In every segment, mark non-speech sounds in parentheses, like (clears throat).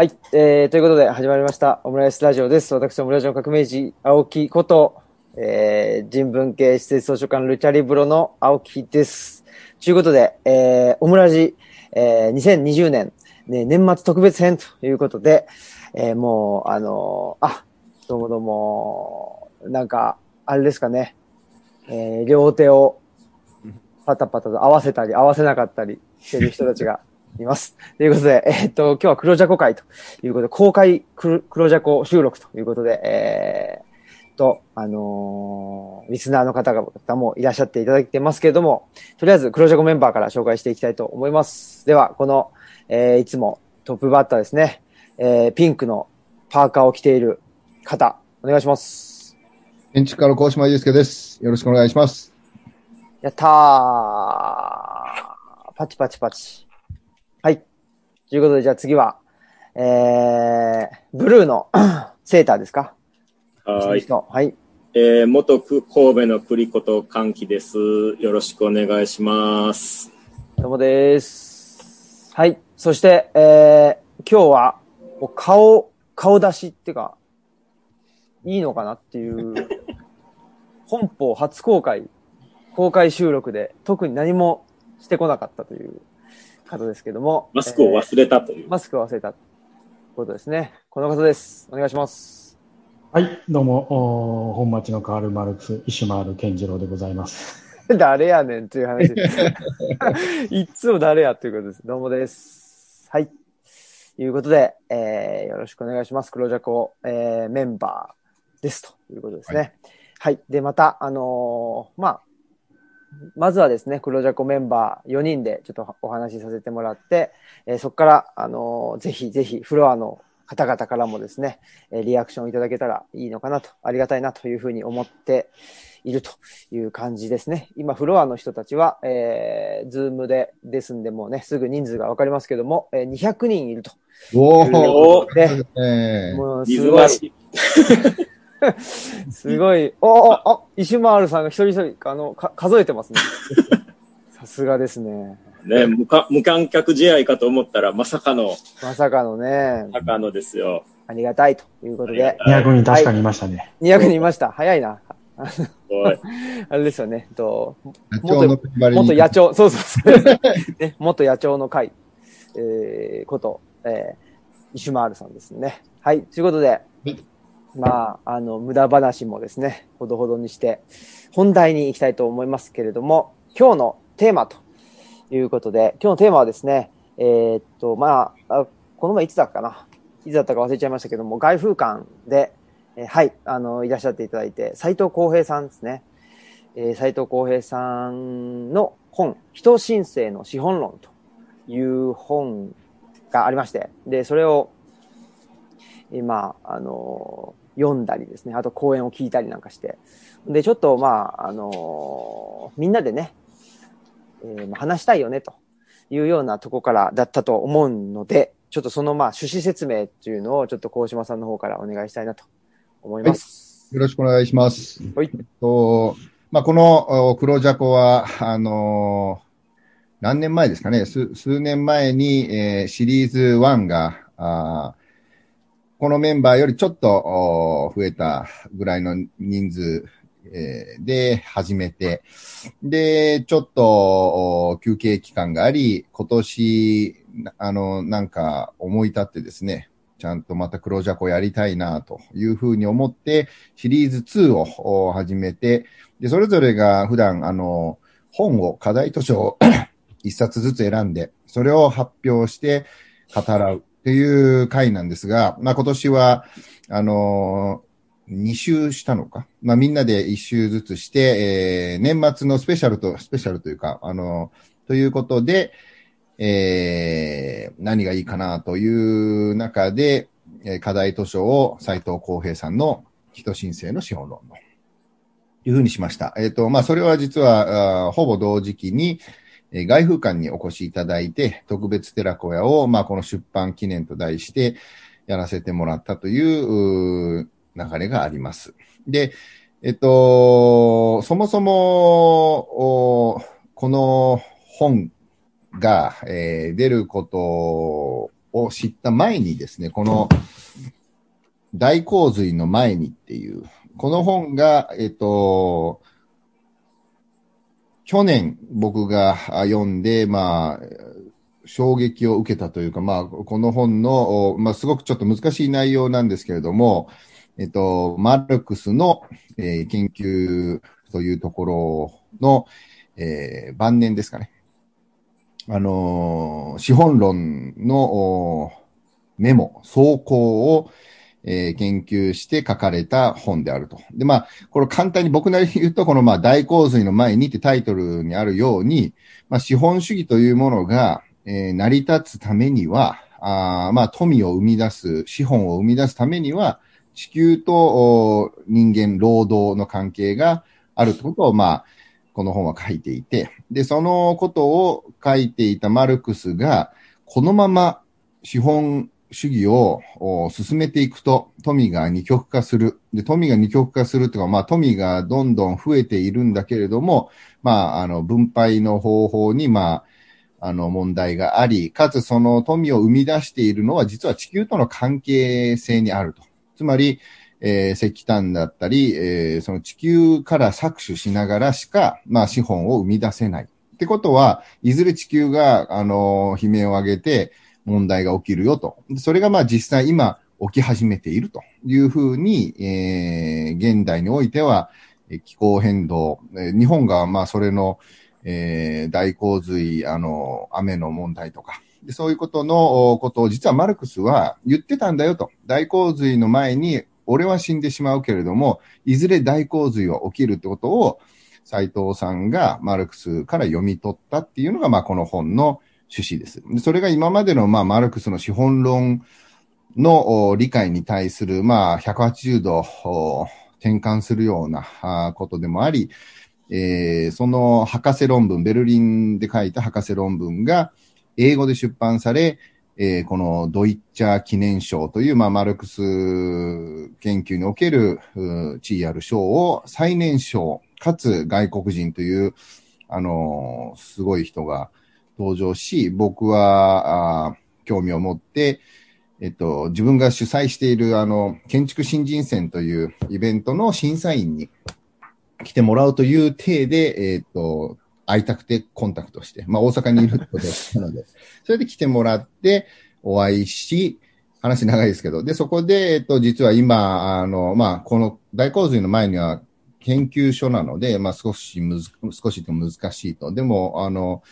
はい、えー、ということで始まりました、オムライスラジオです。私、オムライスの革命児、青木こと、えー、人文系施設図書館ルチャリブロの青木です。ということで、えー、オムラジ、えー、2020年、ね、年末特別編ということで、えー、もう、あのーあ、どうもどうも、なんか、あれですかね、えー、両手をパタパタと合わせたり合わせなかったりしてる人たちがいます。ということで、えーっと、今日は黒ジャコ会ということで、公開黒黒ジャコ収録ということで、えー、と、あのーリスナーの方々もいらっしゃっていただいてますけれども、とりあえず黒ジャコメンバーから紹介していきたいと思います。では、この、えーいつもトップバッターですね、えーピンクのパーカーを着ている方、お願いします。建築家の高島祐介です。よろしくお願いします。やったーパチパチパチ。はい。ということで、じゃあ次は、えー、ブルーの (clears throat) セーターですか？はい。人はい。えー、元く神戸の栗子と歓喜です。よろしくお願いします。どうもです。はい。そして、えー、今日は、顔、顔出しっていうか、いいのかなっていう、(laughs) 本邦初公開、公開収録で特に何もしてこなかったという方ですけども。マスクを忘れたという。マスクを忘れたことですね。この方です。お願いします。はい、どうも、お本町のカール・マルクス、石丸健次郎でございます。(laughs) 誰やねんっていう話です。(laughs) いつも誰やっていうことです。どうもです。はい。ということで、えー、よろしくお願いします。黒ジャコ、えー、メンバーですということですね。はい。で、また、あのーまあ、まずはですね、黒ジャコメンバー4人でちょっとお話しさせてもらって、えーそこから、あのーぜひぜひフロアの方々からもですね、えーリアクションいただけたらいいのかなと、ありがたいなというふうに思っているという感じですね。今、フロアの人たちは、えー、ズームでですんで、もうね、すぐ人数がわかりますけども、えー200人いると。おおー、で、えーもうすごい。(laughs) (laughs) すごい、おおあ、石丸さんが一人一人、あの、か数えてますね。(laughs) さすがですね。ね、無か無観客試合かと思ったら、まさかのまさかのね、高野ですよ。ありがたいということで、200人確かにいましたね。200人いました。早いな。おい。(laughs) あれですよね。と野鳥のバリに元野鳥、そうそうそう。ね、元野鳥の会、えー、こと、えー、石丸さんですね。はい。ということで、まあ、あの、無駄話もですね、ほどほどにして、本題に行きたいと思いますけれども、今日のテーマということで、今日のテーマはですね、えーっと、まあ、この前いつだったかな？いつだったか忘れちゃいましたけども、外風館で、えーはい、あの、いらっしゃっていただいて、斉藤浩平さんですね。えー斉藤浩平さんの本、人申請の資本論という本がありまして、で、それを今、あの、読んだりですね、あと講演を聞いたりなんかして、で、ちょっとまあ、あの、みんなでね、えーまあ話したいよねというようなとこからだったと思うので、ちょっとそのまあ趣旨説明っていうのをちょっと高島さんの方からお願いしたいなと思います。よろしくお願いします。はい。とまあ、このお黒ジャコは、あのー何年前ですかね、数数年前に、えーシリーズ1が、あーこのメンバーよりちょっと増えたぐらいの人数、えで始めて、で、ちょっと休憩期間があり、今年、あの、なんか思い立ってですね、ちゃんとまた黒ジャコやりたいなというふうに思って、シリーズ2を始めて、で、それぞれが普段、あの、本を、課題図書を (coughs) 一冊ずつ選んで、それを発表して語らう。っていう回なんですが、まあ今年は、あの2週したのか？まあみんなで1週ずつして、えー年末のスペシャルと、スペシャルというか、あのということで、えー何がいいかなという中で、えー課題図書を斉藤浩平さんの人申請の資本論の、いうふうにしました。えっ、と、まあ、それは実は、あほぼ同時期に、え外風館にお越しいただいて、特別寺子屋を、まあ、この出版記念と題して、やらせてもらったというう流れがあります。で、えっと、そもそも、おこの本が、えー出ることを知った前にですね、この大洪水の前にっていう、この本が、えっと、去年僕が読んで、まあ、衝撃を受けたというか、まあ、この本の、まあ、すごくちょっと難しい内容なんですけれども、えっと、マルクスの、えー、研究というところの、えー、晩年ですかね。あのー、資本論のメモ、走行を、えー、研究して書かれた本であると。で、まあ、これ簡単に僕なりに言うと、このまあ大洪水の前にってタイトルにあるように、まあ、資本主義というものが、えー、成り立つためには、あまあ、富を生み出す、資本を生み出すためには、地球と人間、労働の関係があるってことを、まあ、この本は書いていて、で、そのことを書いていたマルクスが、このまま資本主義を進めていくと、富が二極化する。で、富が二極化するというか、まあ、富がどんどん増えているんだけれども、まあ、あの、分配の方法に、まあ、あの、問題があり、かつその富を生み出しているのは、実は地球との関係性にあると。つまり、えー、石炭だったり、えー、その地球から搾取しながらしか、まあ、資本を生み出せない。ってことは、いずれ地球が、あの、悲鳴を上げて、問題が起きるよと。それがまあ実際今起き始めているというふうに、えー、現代においては気候変動、日本がまあそれの、えー、大洪水、あの、雨の問題とか、そういうことのことを実はマルクスは言ってたんだよと。大洪水の前に俺は死んでしまうけれども、いずれ大洪水は起きるってことを斎藤さんがマルクスから読み取ったっていうのが、まあこの本の趣旨です。それが今までの、まあ、マルクスの資本論の理解に対する、まあ、180度転換するようなことでもあり、えー、その博士論文、ベルリンで書いた博士論文が英語で出版され、えー、このドイッチャー記念賞という、まあ、マルクス研究における地位ある賞を最年少、かつ外国人という、あのー、すごい人が、登場し、僕は、あ興味を持って、えっと、自分が主催している、あの、建築新人戦というイベントの審査員に来てもらうという体で、えっと、会いたくてコンタクトして、まあ大阪にいるってことなので、(laughs) それで来てもらって、お会いし、話長いですけど、で、そこで、えっと、実は今、あの、まあ、この大洪水の前には研究所なので、まあ、少しむず、少しと難しいと。でも、あの、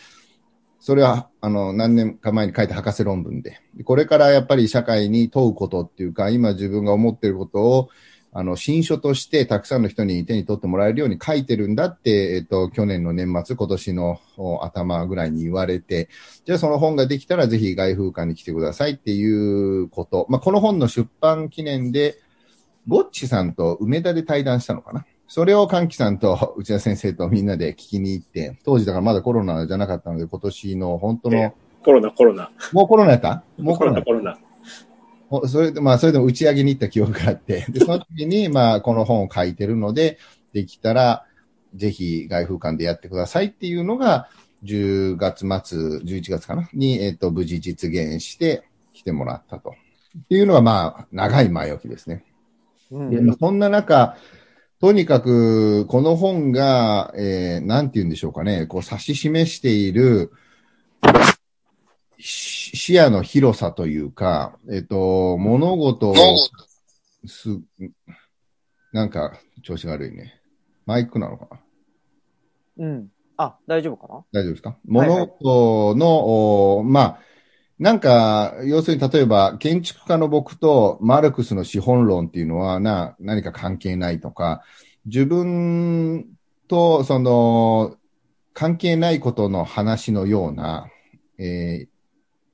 それは、あの、何年か前に書いた博士論文で、これからやっぱり社会に問うことっていうか、今自分が思っていることを、あの、新書としてたくさんの人に手に取ってもらえるように書いてるんだって、えっと、去年の年末、今年の頭ぐらいに言われて、じゃあその本ができたらぜひ外風館に来てくださいっていうこと。まあ、この本の出版記念で、ゴッチさんと梅田で対談したのかな。それを歓喜さんと内田先生とみんなで聞きに行って、当時だからまだコロナじゃなかったので、今年の本当の。コロナ、コロナ。もうコロナやった？もうコロナ、コロナ。それで、まあ、それでも打ち上げに行った記憶があって、で、その時に、(laughs) まあ、この本を書いてるので、できたら、ぜひ外風館でやってくださいっていうのが、10月末、11月かな？に、えっ、と、無事実現して来てもらったと。っていうのが、まあ、長い前置きですね。うん、でそんな中、とにかく、この本が、えー、なんて言うんでしょうかね、こう指し示している、視野の広さというか、えっと、物事を、す、なんか、調子が悪いね。マイクなのかな？うん。あ、大丈夫かな？大丈夫ですか？物事の、はいはい、まあ、なんか、要するに例えば、建築家の僕とマルクスの資本論っていうのはな、何か関係ないとか、自分とその、関係ないことの話のような、えー、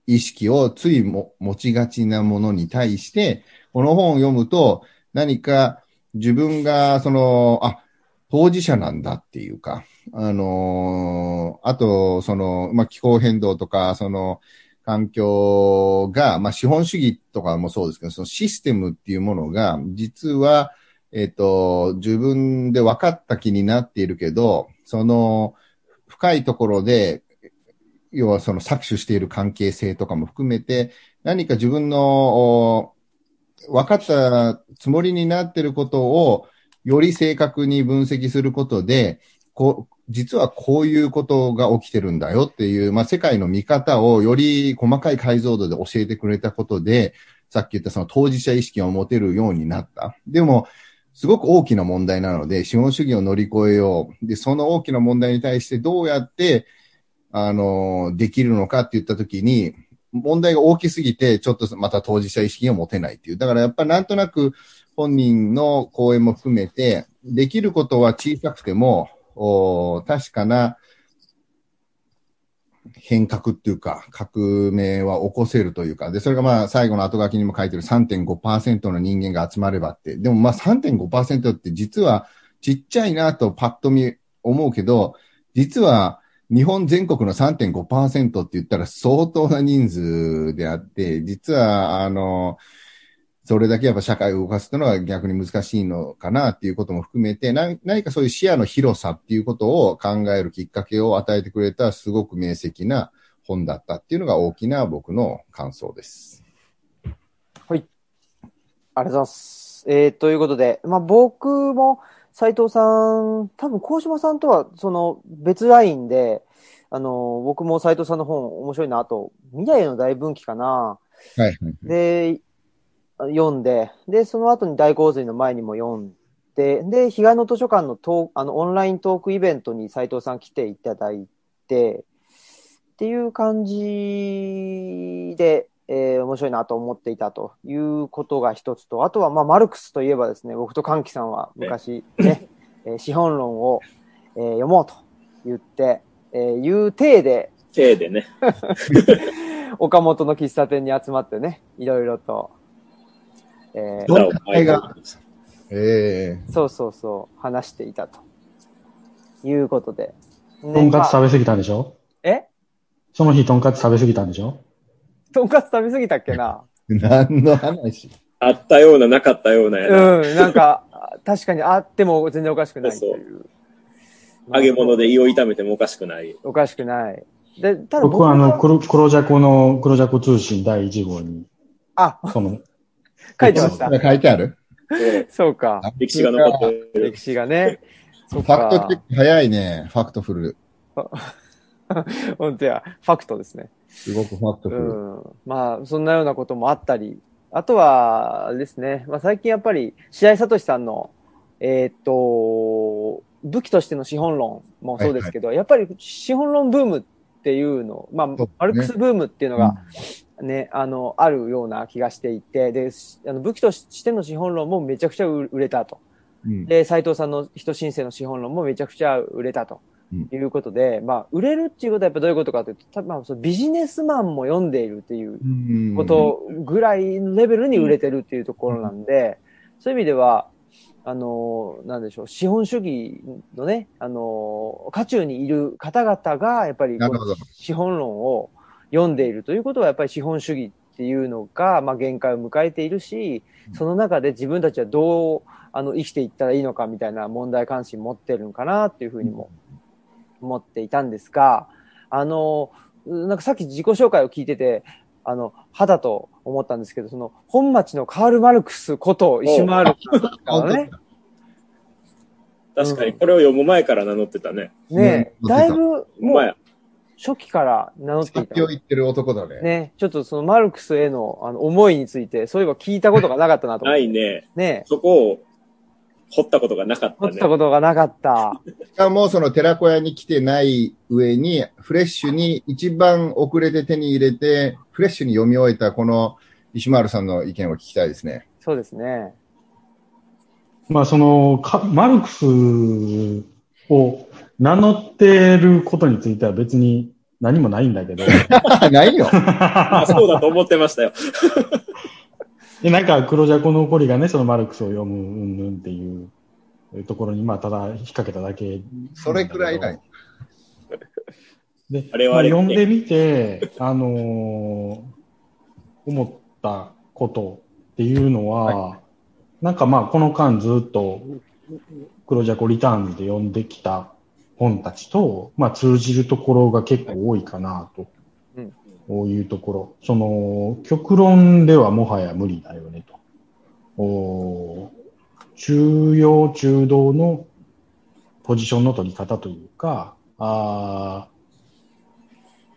意識をついも持ちがちなものに対して、この本を読むと、何か自分が、その、あ、当事者なんだっていうか、あのー、あと、その、まあ、気候変動とか、その、環境が、まあ、資本主義とかもそうですけど、そのシステムっていうものが、実は、えっ、と、自分で分かった気になっているけど、その、深いところで、要はその搾取している関係性とかも含めて、何か自分の分かったつもりになっていることをより正確に分析することで、こ、実はこういうことが起きてるんだよっていう、まあ、世界の見方をより細かい解像度で教えてくれたことで、さっき言ったその当事者意識を持てるようになった。でも、すごく大きな問題なので、資本主義を乗り越えよう。で、その大きな問題に対してどうやって、あの、できるのかって言ったときに、問題が大きすぎて、ちょっとまた当事者意識を持てないっていう。だからやっぱりなんとなく本人の講演も含めて、できることは小さくても、お確かな変革っていうか、革命は起こせるというか、で、それがまあ最後の後書きにも書いてる3.5%の人間が集まればって、でもまあ3.5%って実はちっちゃいなとパッと見思うけど、実は日本全国の3.5%って言ったら相当な人数であって、実は、あの、それだけやっぱ社会を動かすというのは逆に難しいのかなっていうことも含めて、何かそういう視野の広さっていうことを考えるきっかけを与えてくれたすごく明晰な本だったっていうのが大きな僕の感想です。はい。ありがとうございます。えー、ということで、まあ僕も、斉藤さん、多分、鴻島さんとは、その、別ラインで、あの、僕も斉藤さんの本面白いなと、未来の大分岐かな。はい、はい。で、読んで、で、その後に大洪水の前にも読んで、で、彼岸の図書館のトあのオンライントークイベントに斉藤さん来ていただいて、っていう感じで、えー、面白いなと思っていたということが一つと、あとは、まあ、マルクスといえばですね、僕と歓喜さんは昔ね、えー、資本論を、えー、読もうと言って、えー、いう体で、体でね。(laughs) 岡本の喫茶店に集まってね、いろいろと、えー、が、えー、そうそうそう、話していたということで。ね、とんかつ食べ過ぎたんでしょ？え？その日とんかつ食べ過ぎたんでしょ？とんかつ食べ過ぎたっけな？何の話？あったような、なかったようなやな。うん、なんか、確かにあっても全然おかしくないという。そう揚げ物で胃を痛めてもおかしくない。おかしくない。で、ただ僕はあの、黒黒ジャコの、黒ジャコ通信第1号に、あ、その、書いてました。書いてあるそうか。歴史が残ってる。歴史がね。ファクト結構早いね。ファクトフル。(laughs) 本当や、ファクトですね。すごくファクトフル。うん。まあ、そんなようなこともあったり、あとはですね、まあ最近やっぱり、白井聡さんの、えー、っと、武器としての資本論もそうですけど、はいはい、やっぱり資本論ブームっていうの、まあ、マルクスブームっていうのが、ね、あの、あるような気がしていて、で、あの武器としての資本論もめちゃくちゃ売れたと。うん、で、斎藤さんの人申請の資本論もめちゃくちゃ売れたと。いうことで、うん、まあ、売れるっていうことはやっぱどういうことかというと、まあ、そのビジネスマンも読んでいるっていうことぐらいレベルに売れてるっていうところなんで、そういう意味では、あの、なんでしょう、資本主義のね、あの、渦中にいる方々が、やっぱり、資本論を読んでいるということは、やっぱり資本主義っていうのが、まあ、限界を迎えているし、その中で自分たちはどう、あの、生きていったらいいのかみたいな問題関心持ってるのかなっていうふうにも思っていたんですが、あの、なんかさっき自己紹介を聞いてて、あの、肌と思ったんですけど、その、本町のカール・マルクスこと石丸からね。(laughs) 確かに、これを読む前から名乗ってたね。ねえ、だいぶ、もう、初期から名乗っていた。発表言ってる男だね。ねちょっとそのマルクスへのあの思いについて、そういえば聞いたことがなかったなとないね。ねそこを掘ったことがなかったね。掘ったことがなかった。(laughs) しかも、その寺子屋に来てない上に、フレッシュに一番遅れて手に入れて、フレッシュに読み終えたこの石丸さんの意見を聞きたいですね。そうですね。まあ、その、マルクスを名乗ってることについては別に何もないんだけど。(laughs) ないよ。(laughs) そうだと思ってましたよ。(laughs) で、なんか、黒ジャコの怒りがね、そのマルクスを読む、うんぬんっていうところに、まあ、ただ引っ掛けただけ。それくらいない。で、あれは、ね、まあ、読んでみて、あのー、思ったことっていうのは、はい、なんかまあ、この間ずっと、黒ジャコリターンズで読んできた本たちと、まあ、通じるところが結構多いかなと。こういうところ。その、極論ではもはや無理だよねと。お中庸中道のポジションの取り方というか、あ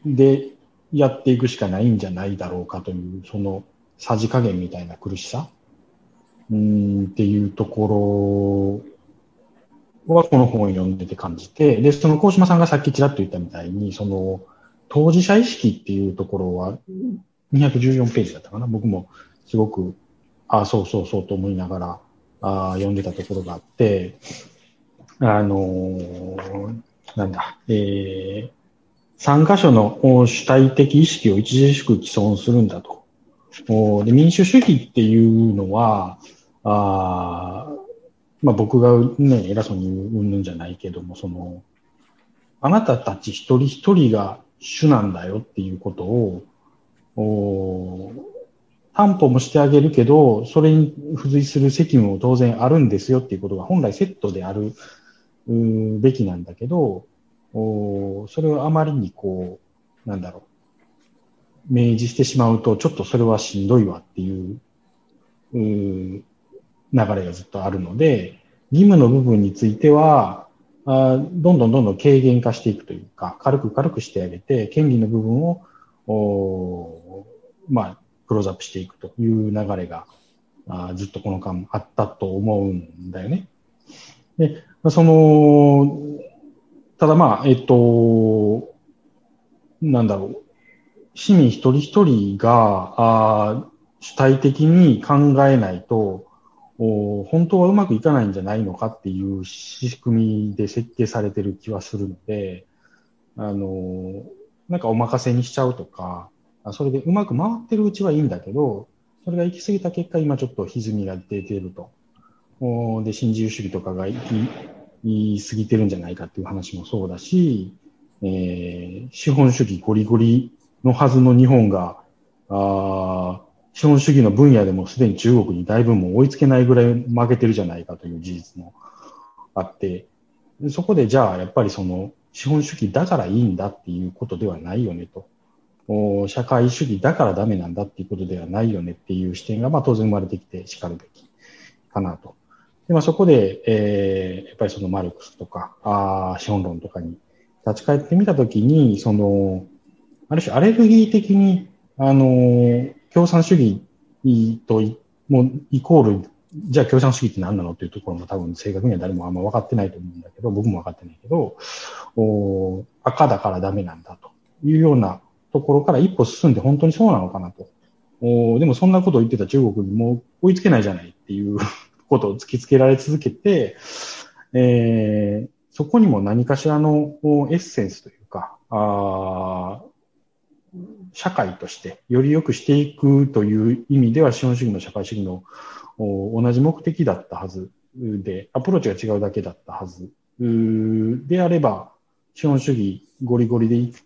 で、やっていくしかないんじゃないだろうかという、その、さじ加減みたいな苦しさうんっていうところはこの本を読んでて感じて、で、その高島さんがさっきちらっと言ったみたいに、その、当事者意識っていうところは214ページだったかな。僕もすごく、ああ、そうそうそうと思いながら、あ読んでたところがあって、あのー、なんだ、えー、参加者の主体的意識を著しく既存するんだと。で民主主義っていうのは、あまあ、僕がね、偉そうに言うんじゃないけども、その、あなたたち一人一人が主なんだよっていうことを、お担保もしてあげるけど、それに付随する責務も当然あるんですよっていうことが本来セットであるべきなんだけど、おそれをあまりにこう、なんだろう、明示してしまうと、ちょっとそれはしんどいわっていうう流れがずっとあるので、義務の部分については、あどんどんどんどん軽減化していくというか、軽く軽くしてあげて、権利の部分を、おまあ、クローズアップしていくという流れが、あずっとこの間あったと思うんだよね。で、その、ただまあ、えっと、なんだろう。市民一人一人が、あ主体的に考えないと、本当はうまくいかないんじゃないのかっていう仕組みで設計されてる気はするので、あの、なんかお任せにしちゃうとか、それでうまく回ってるうちはいいんだけど、それが行き過ぎた結果、今ちょっと歪みが出てると。で、新自由主義とかが行き言い過ぎてるんじゃないかっていう話もそうだし、えー、資本主義ゴリゴリのはずの日本が、あ資本主義の分野でもすでに中国にだいぶもう追いつけないぐらい負けてるじゃないかという事実もあって、そこでじゃあやっぱりその資本主義だからいいんだっていうことではないよねと。社会主義だからダメなんだっていうことではないよねっていう視点がまあ当然生まれてきて叱るべきかなと。でまあ、そこで、えー、やっぱりそのマルクスとか、あ資本論とかに立ち返ってみたときに、その、ある種アレルギー的に、あの、共産主義ともうイコール、じゃあ共産主義って何なのっていうところも多分正確には誰もあんま分かってないと思うんだけど、僕も分かってないけど、お赤だからダメなんだというようなところから一歩進んで本当にそうなのかなと。おでもそんなことを言ってた中国にもう追いつけないじゃないっていう (laughs) ことを突きつけられ続けて、えー、そこにも何かしらのエッセンスというか、あ社会としてより良くしていくという意味では資本主義の社会主義の同じ目的だったはずで、アプローチが違うだけだったはず。であれば、資本主義ゴリゴリで一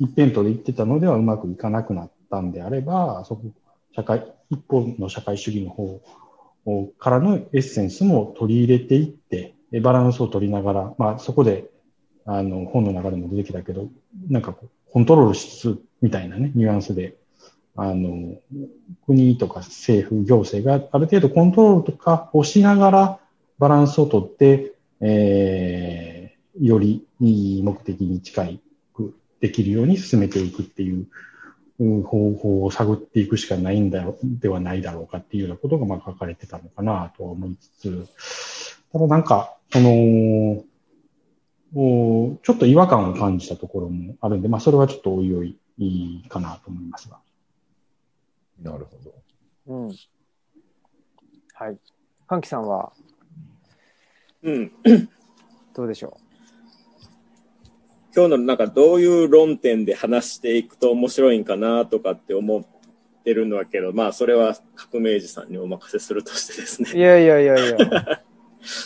辺倒で言ってたのではうまくいかなくなったんであれば、そこ、社会、一方の社会主義の方からのエッセンスも取り入れていって、バランスを取りながら、まあそこで、あの、本の中でも出てきたけど、なんかこうコントロールしつつみたいなね、ニュアンスで、あの、国とか政府、行政がある程度コントロールとかをしながらバランスをとって、えー、よりいい目的に近くできるように進めていくっていう方法を探っていくしかないんだよ、ではないだろうかっていうようなことがまあ書かれてたのかなとは思いつつ、ただなんか、その、おちょっと違和感を感じたところもあるんで、まあそれはちょっとおいおいいいかなと思いますが。なるほど。うん。はい。歓喜さんは、うん。(coughs) どうでしょう？今日のなんかどういう論点で話していくと面白いんかなとかって思ってるのはけど、まあそれは革命児さんにお任せするとしてですね。いやいやいやいや。(laughs)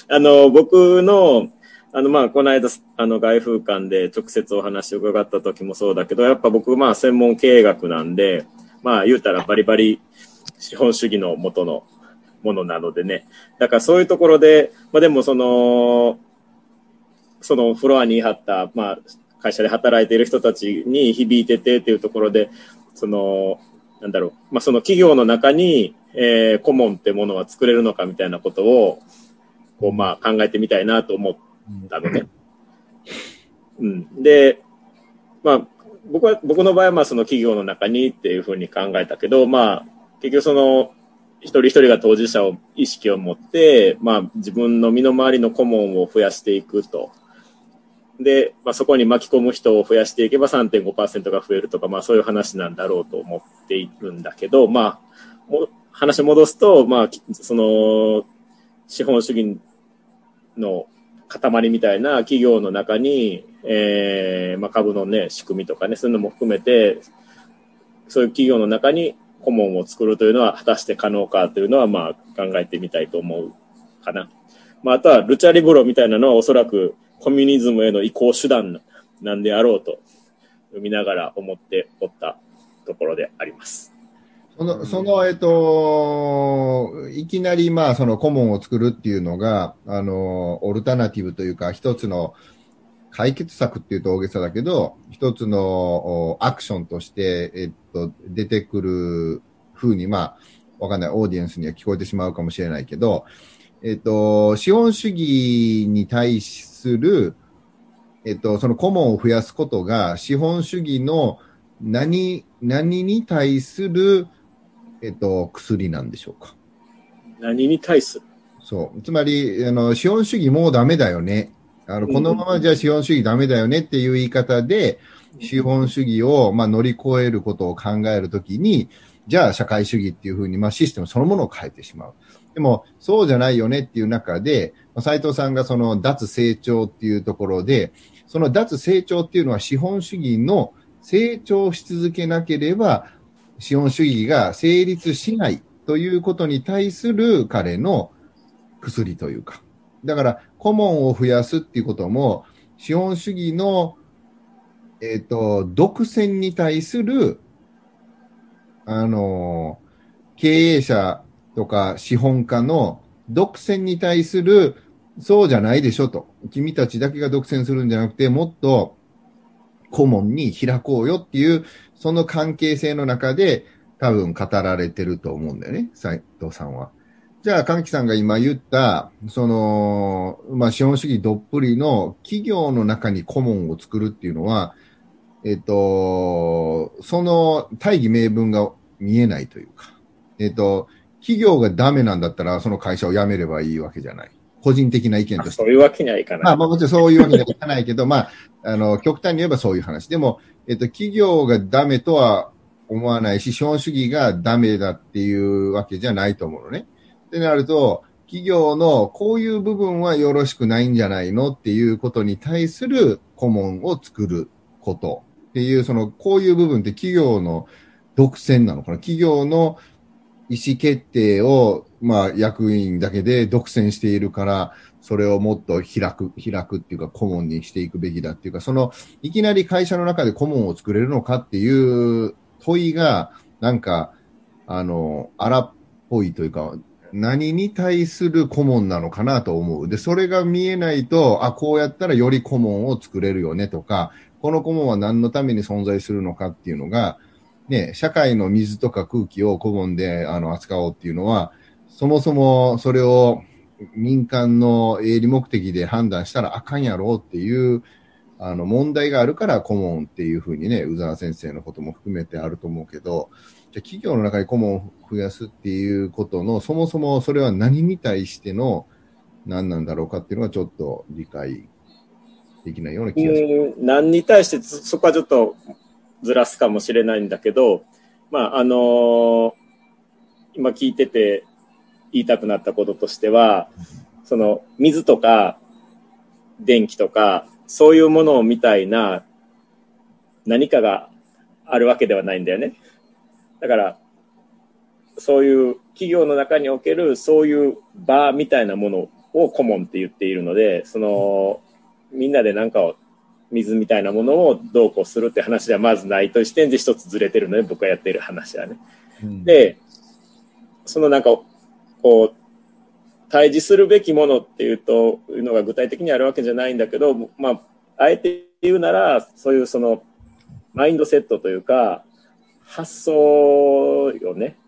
あの、僕の、あの、まあ、この間、あの、外風館で直接お話を伺った時もそうだけど、やっぱ僕、まあ、専門経営学なんで、まあ、言うたらバリバリ資本主義の元のものなのでね。だからそういうところで、まあでもその、そのフロアに貼った、まあ、会社で働いている人たちに響いててっていうところで、その、なんだろう、まあ、その企業の中に、えー、顧問ってものは作れるのかみたいなことを、こう、まあ、考えてみたいなと思ってたのね。うん。で、まあ、僕は、僕の場合は、まあ、その企業の中にっていうふうに考えたけど、まあ、結局その、一人一人が当事者を、意識を持って、まあ、自分の身の回りの顧問を増やしていくと。で、まあ、そこに巻き込む人を増やしていけば3.5%が増えるとか、まあ、そういう話なんだろうと思っているんだけど、まあ、も話戻すと、まあ、その、資本主義の塊みたいな企業の中に、えー、まあ、株のね、仕組みとかね、そういうのも含めて、そういう企業の中に顧問を作るというのは果たして可能かというのは、まあ、考えてみたいと思うかな。まあ、あとは、ルチャリブロみたいなのはおそらくコミュニズムへの移行手段なんであろうと、読みながら思っておったところであります。その、その、えっと、いきなり、まあ、その顧問を作るっていうのが、あの、オルタナティブというか、一つの解決策っていうと大げさだけど、一つのアクションとして、えっと、出てくる風に、まあ、わかんない、オーディエンスには聞こえてしまうかもしれないけど、えっと、資本主義に対する、えっと、その顧問を増やすことが、資本主義の何、何に対する、えっと、薬なんでしょうか。何に対する？そう。つまり、あの、資本主義もうダメだよね。あの、このままじゃ資本主義ダメだよねっていう言い方で、資本主義を、まあ、乗り越えることを考えるときに、じゃあ社会主義っていうふうに、まあ、システムそのものを変えてしまう。でも、そうじゃないよねっていう中で、斉藤さんがその脱成長っていうところで、その脱成長っていうのは資本主義の成長し続けなければ、資本主義が成立しないということに対する彼の薬というか。だから、顧問を増やすっていうことも、資本主義の、えっ、ー、と、独占に対する、あの、経営者とか資本家の独占に対する、そうじゃないでしょと。君たちだけが独占するんじゃなくて、もっと顧問に開こうよっていう、その関係性の中で多分語られてると思うんだよね、斉藤さんは。じゃあ、神木さんが今言った、その、まあ、資本主義どっぷりの企業の中に顧問を作るっていうのは、えっと、その大義名分が見えないというか、えっと、企業がダメなんだったら、その会社を辞めればいいわけじゃない。個人的な意見として。そういうわけにはいかない。まあ、もちろんそういうわけにはいかないけど、まあ、あの、極端に言えばそういう話。でも、えっと、企業がダメとは思わないし、資本主義がダメだっていうわけじゃないと思うのね。ってなると、企業のこういう部分はよろしくないんじゃないのっていうことに対する顧問を作ることっていう、その、こういう部分って企業の独占なのかな企業の意思決定を、まあ、役員だけで独占しているから、それをもっと開く、開くっていうか、顧問にしていくべきだっていうか、その、いきなり会社の中で顧問を作れるのかっていう問いが、なんか、あの、荒っぽいというか、何に対する顧問なのかなと思う。で、それが見えないと、あ、こうやったらより顧問を作れるよねとか、この顧問は何のために存在するのかっていうのが、ね、社会の水とか空気を顧問であの扱おうっていうのは、そもそもそれを民間の営利目的で判断したらあかんやろうっていう、あの問題があるから顧問っていうふうにね、宇沢先生のことも含めてあると思うけど、じゃ企業の中に顧問を増やすっていうことの、そもそもそれは何に対しての何なんだろうかっていうのはちょっと理解できないような気がする。何に対してそこはちょっとずらすかもしれないんだけど、まあ、あのー、今聞いてて言いたくなったこととしては、その水とか電気とか、そういうものみたいな何かがあるわけではないんだよね。だから、そういう企業の中におけるそういう場みたいなものを顧問って言っているので、その、みんなで何かを水みたいなものをどうこうするって話ではまずないという視点で一つずれてるので、僕がやっている話はね。うん、で、そのなんか、こう、対峙するべきものっていうと、いうのが具体的にあるわけじゃないんだけど、まあ、あえて言うなら、そういうその、マインドセットというか、発想よね。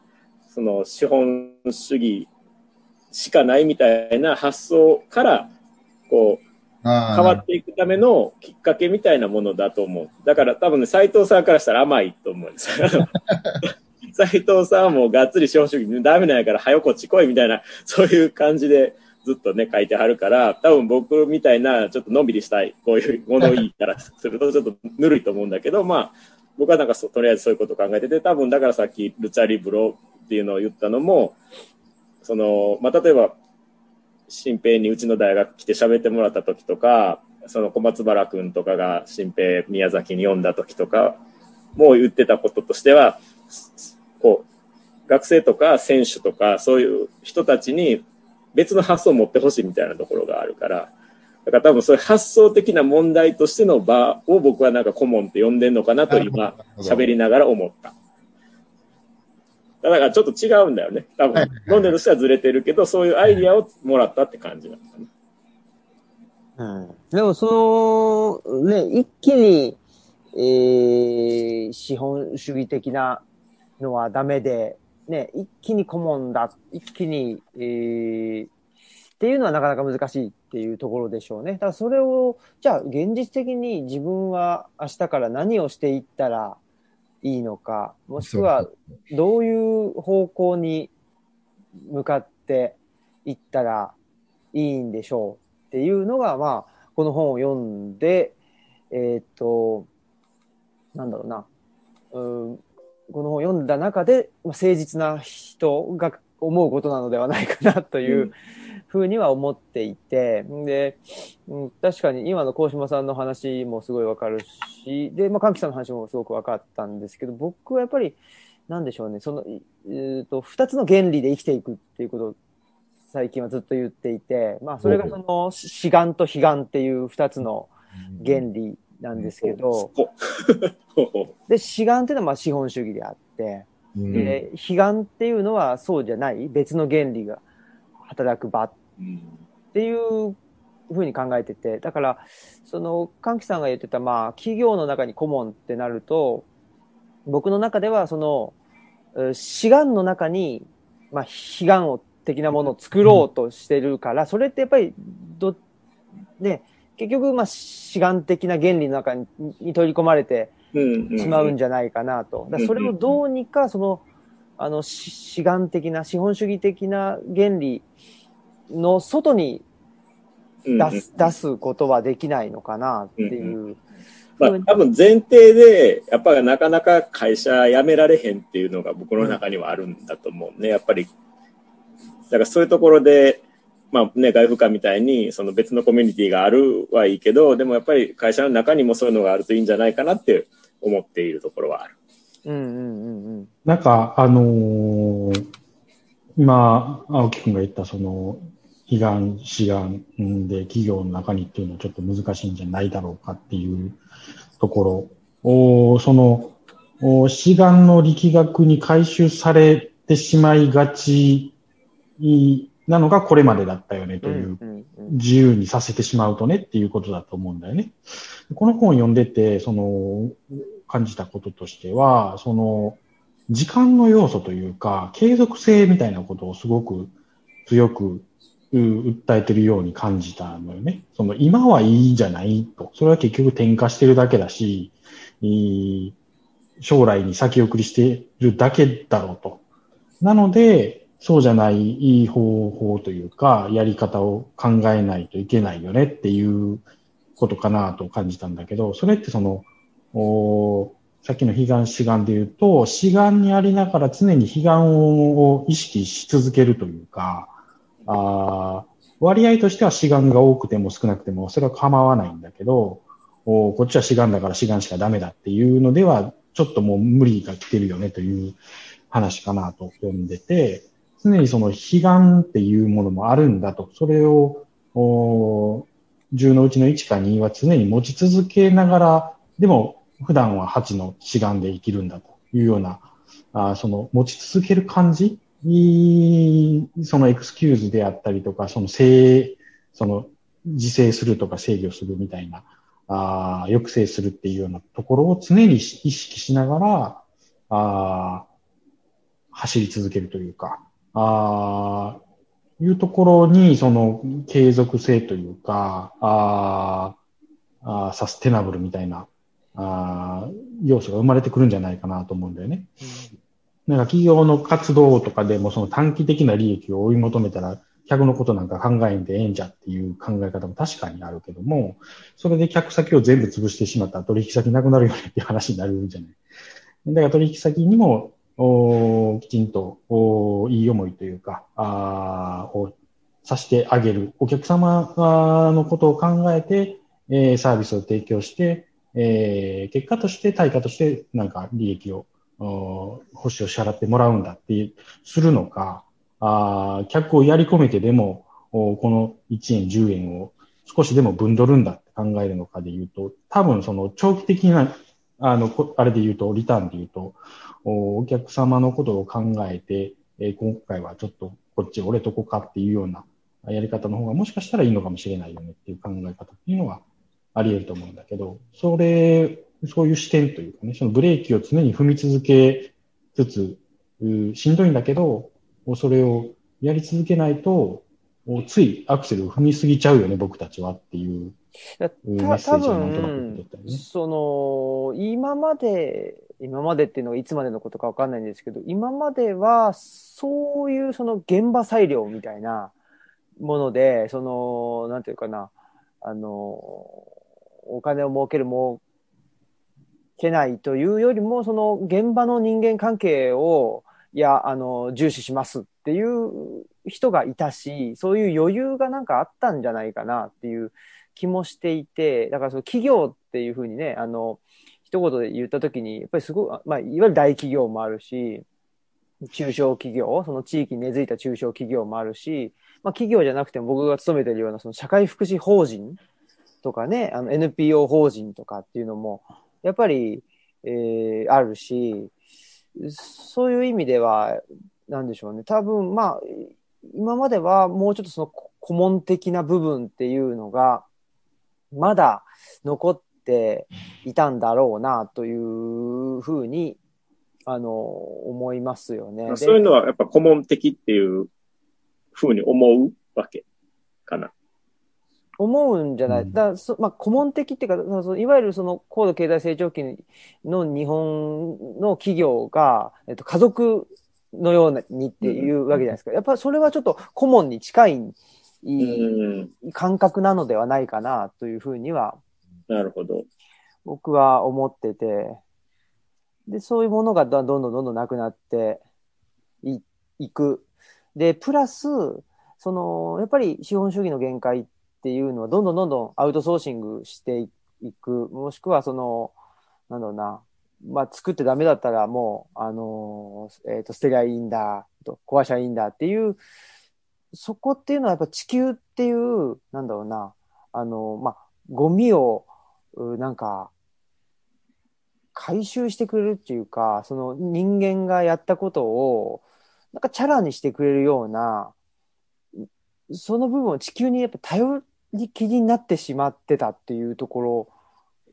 その資本主義しかないみたいな発想から、こう、変わっていくためのきっかけみたいなものだと思う。だから多分ね、斎藤さんからしたら甘いと思うんですよ。(laughs) 斎藤さんはもうがっつり資本主義ダメなんやから、早こっち来いみたいな、そういう感じでずっとね、書いてはるから、多分僕みたいな、ちょっとのんびりしたい、こういう物言いからするとちょっとぬるいと思うんだけど、まあ、僕はなんかそとりあえずそういうことを考えてて、多分だからさっきルチャリブロっていうのを言ったのも、その、まあ、例えば、新平にうちの大学来て喋ってもらった時とか、その小松原くんとかが新平宮崎に読んだ時とかも言ってたこととしては、こう、学生とか選手とかそういう人たちに別の発想を持ってほしいみたいなところがあるから、だから多分そういう発想的な問題としての場を僕はなんか顧問って呼んでんのかなと今喋りながら思った。だからちょっと違うんだよね。多分、論点としてはずれてるけど、そういうアイディアをもらったって感じなのかな。うん。でもその、ね、一気に、えー、資本主義的なのはダメで、ね、一気に顧問だ、一気に、えー、っていうのはなかなか難しいっていうところでしょうね。だからそれを、じゃあ現実的に自分は明日から何をしていったらいいのか、もしくはどういう方向に向かっていったらいいんでしょうっていうのが、まあ、この本を読んで、えっ、と、なんだろうな、うん、この本を読んだ中で、まあ、誠実な人が思うことなのではないかなという、ふうには思っていて、で、うん、確かに今の高島さんの話もすごいわかるし、で、まあ、神木さんの話もすごく分かったんですけど、僕はやっぱり、なんでしょうね、その、えー、と、二つの原理で生きていくっていうことを最近はずっと言っていて、まあ、それがその、志願と悲願っていう二つの原理なんですけど、(laughs) で、志願っていうのはまあ資本主義であって、で、悲願っていうのはそうじゃない別の原理が働く場っていうふうに考えてて、だから、その、歓喜さんが言ってた、まあ、企業の中に顧問ってなると、僕の中では、その、志願の中に、まあ、悲願を的なものを作ろうとしてるから、それってやっぱり、ど、ね、結局、まあ、志願的な原理の中に取り込まれてしまうんじゃないかなと。だそれをどうにか、その、あの、志願的な、資本主義的な原理の外に出す、出すことはできないのかなっていう。まあ、多分前提で、やっぱりなかなか会社辞められへんっていうのが僕の中にはあるんだと思うね。やっぱり、だからそういうところで、まあね、外部官みたいに、その別のコミュニティがあるはいいけど、でもやっぱり会社の中にもそういうのがあるといいんじゃないかなって思っているところはある。うんうんうんうん。なんか、あのー、今、青木くんが言ったその、悲願、志願で企業の中にっていうのはちょっと難しいんじゃないだろうかっていうところおそのお志願の力学に回収されてしまいがちなのがこれまでだったよねという、自由にさせてしまうとねっていうことだと思うんだよね。この本を読んでて、その、感じたこととしては、その、時間の要素というか、継続性みたいなことをすごく強く訴えてるように感じたのよね。その今はいいじゃないと。それは結局転化してるだけだし、将来に先送りしてるだけだろうと。なので、そうじゃないいい方法というか、やり方を考えないといけないよねっていうことかなと感じたんだけど、それってその、おさっきの悲願志願で言うと、志願にありながら常に悲願を意識し続けるというか、あ割合としては志願が多くても少なくてもそれは構わないんだけど、おこっちは志願だから志願しかダメだっていうのでは、ちょっともう無理が来てるよねという話かなと読んでて、常にその悲願っていうものもあるんだと、それを、お10のうちの1か2は常に持ち続けながら、でも普段は8の志願で生きるんだというような、あその持ち続ける感じ？に、そのエクスキューズであったりとか、その制、その自制するとか制御するみたいな、あ抑制するっていうようなところを常に意識しながら、あ走り続けるというか、あいうところに、その継続性というか、ああサステナブルみたいなあ要素が生まれてくるんじゃないかなと思うんだよね。うん、なんか企業の活動とかでもその短期的な利益を追い求めたら、客のことなんか考えんでええんじゃっていう考え方も確かにあるけども、それで客先を全部潰してしまったら取引先なくなるよねっていう話になるんじゃない。だから取引先にも、おきちんとおいい思いというか、あをさせてあげる。お客様のことを考えて、えー、サービスを提供して、えー、結果として対価としてなんか利益を、報酬を支払ってもらうんだっていう、するのか、あ客をやり込めてでも、この1円、10円を少しでも分取るんだって考えるのかで言うと、多分その長期的な、あの、あれで言うと、リターンで言うと、お客様のことを考えて、えー、今回はちょっとこっち俺とこかっていうようなやり方の方がもしかしたらいいのかもしれないよねっていう考え方っていうのはあり得ると思うんだけど、それ、そういう視点というかね、そのブレーキを常に踏み続けつつ、しんどいんだけど、それをやり続けないと、ついアクセルを踏みすぎちゃうよね、僕たちはっていうメッセージをなんとなく受けたね。その、今まで、今までっていうのがいつまでのことかわかんないんですけど、今までは、そういうその現場裁量みたいなもので、その、なんていうかな、あの、お金を儲ける儲けないというよりも、その現場の人間関係を、いや、あの、重視しますっていう人がいたし、そういう余裕がなんかあったんじゃないかなっていう気もしていて、だからその企業っていうふうにね、あの、一言で言ったときに、やっぱりすごい、まあ、いわゆる大企業もあるし、中小企業、その地域に根付いた中小企業もあるし、まあ企業じゃなくても僕が勤めてるようなその社会福祉法人とかね、あの NPO 法人とかっていうのも、やっぱり、えー、あるし、そういう意味では、なんでしょうね。多分、まあ、今まではもうちょっとその顧問的な部分っていうのが、まだ残っていたんだろうな、というふうに、あの、思いますよね。そういうのはやっぱ顧問的っていうふうに思うわけかな。思うんじゃない、うん、だそまあ、顧問的っていうか、そのいわゆるその高度経済成長期の日本の企業が、えっと、家族のようにっていうわけじゃないですか。やっぱりそれはちょっと顧問に近い、感覚なのではないかなというふうには、なるほど。僕は思ってて、で、そういうものがどんどんどんどんなくなっていいく。で、プラス、その、やっぱり資本主義の限界っっていうのはどんどんどんどんアウトソーシングしていく、もしくはその、なんだろうな、まあ、作ってダメだったらもう、あのえっ、ー、と、捨てりゃいいんだ、と壊しゃいいんだっていう、そこっていうのはやっぱ地球っていう、なんだろうな、あのまあ、ゴミを、なんか、回収してくれるっていうか、その人間がやったことを、なんかチャラにしてくれるような、その部分を地球にやっぱ頼りきりになってしまってたっていうとこ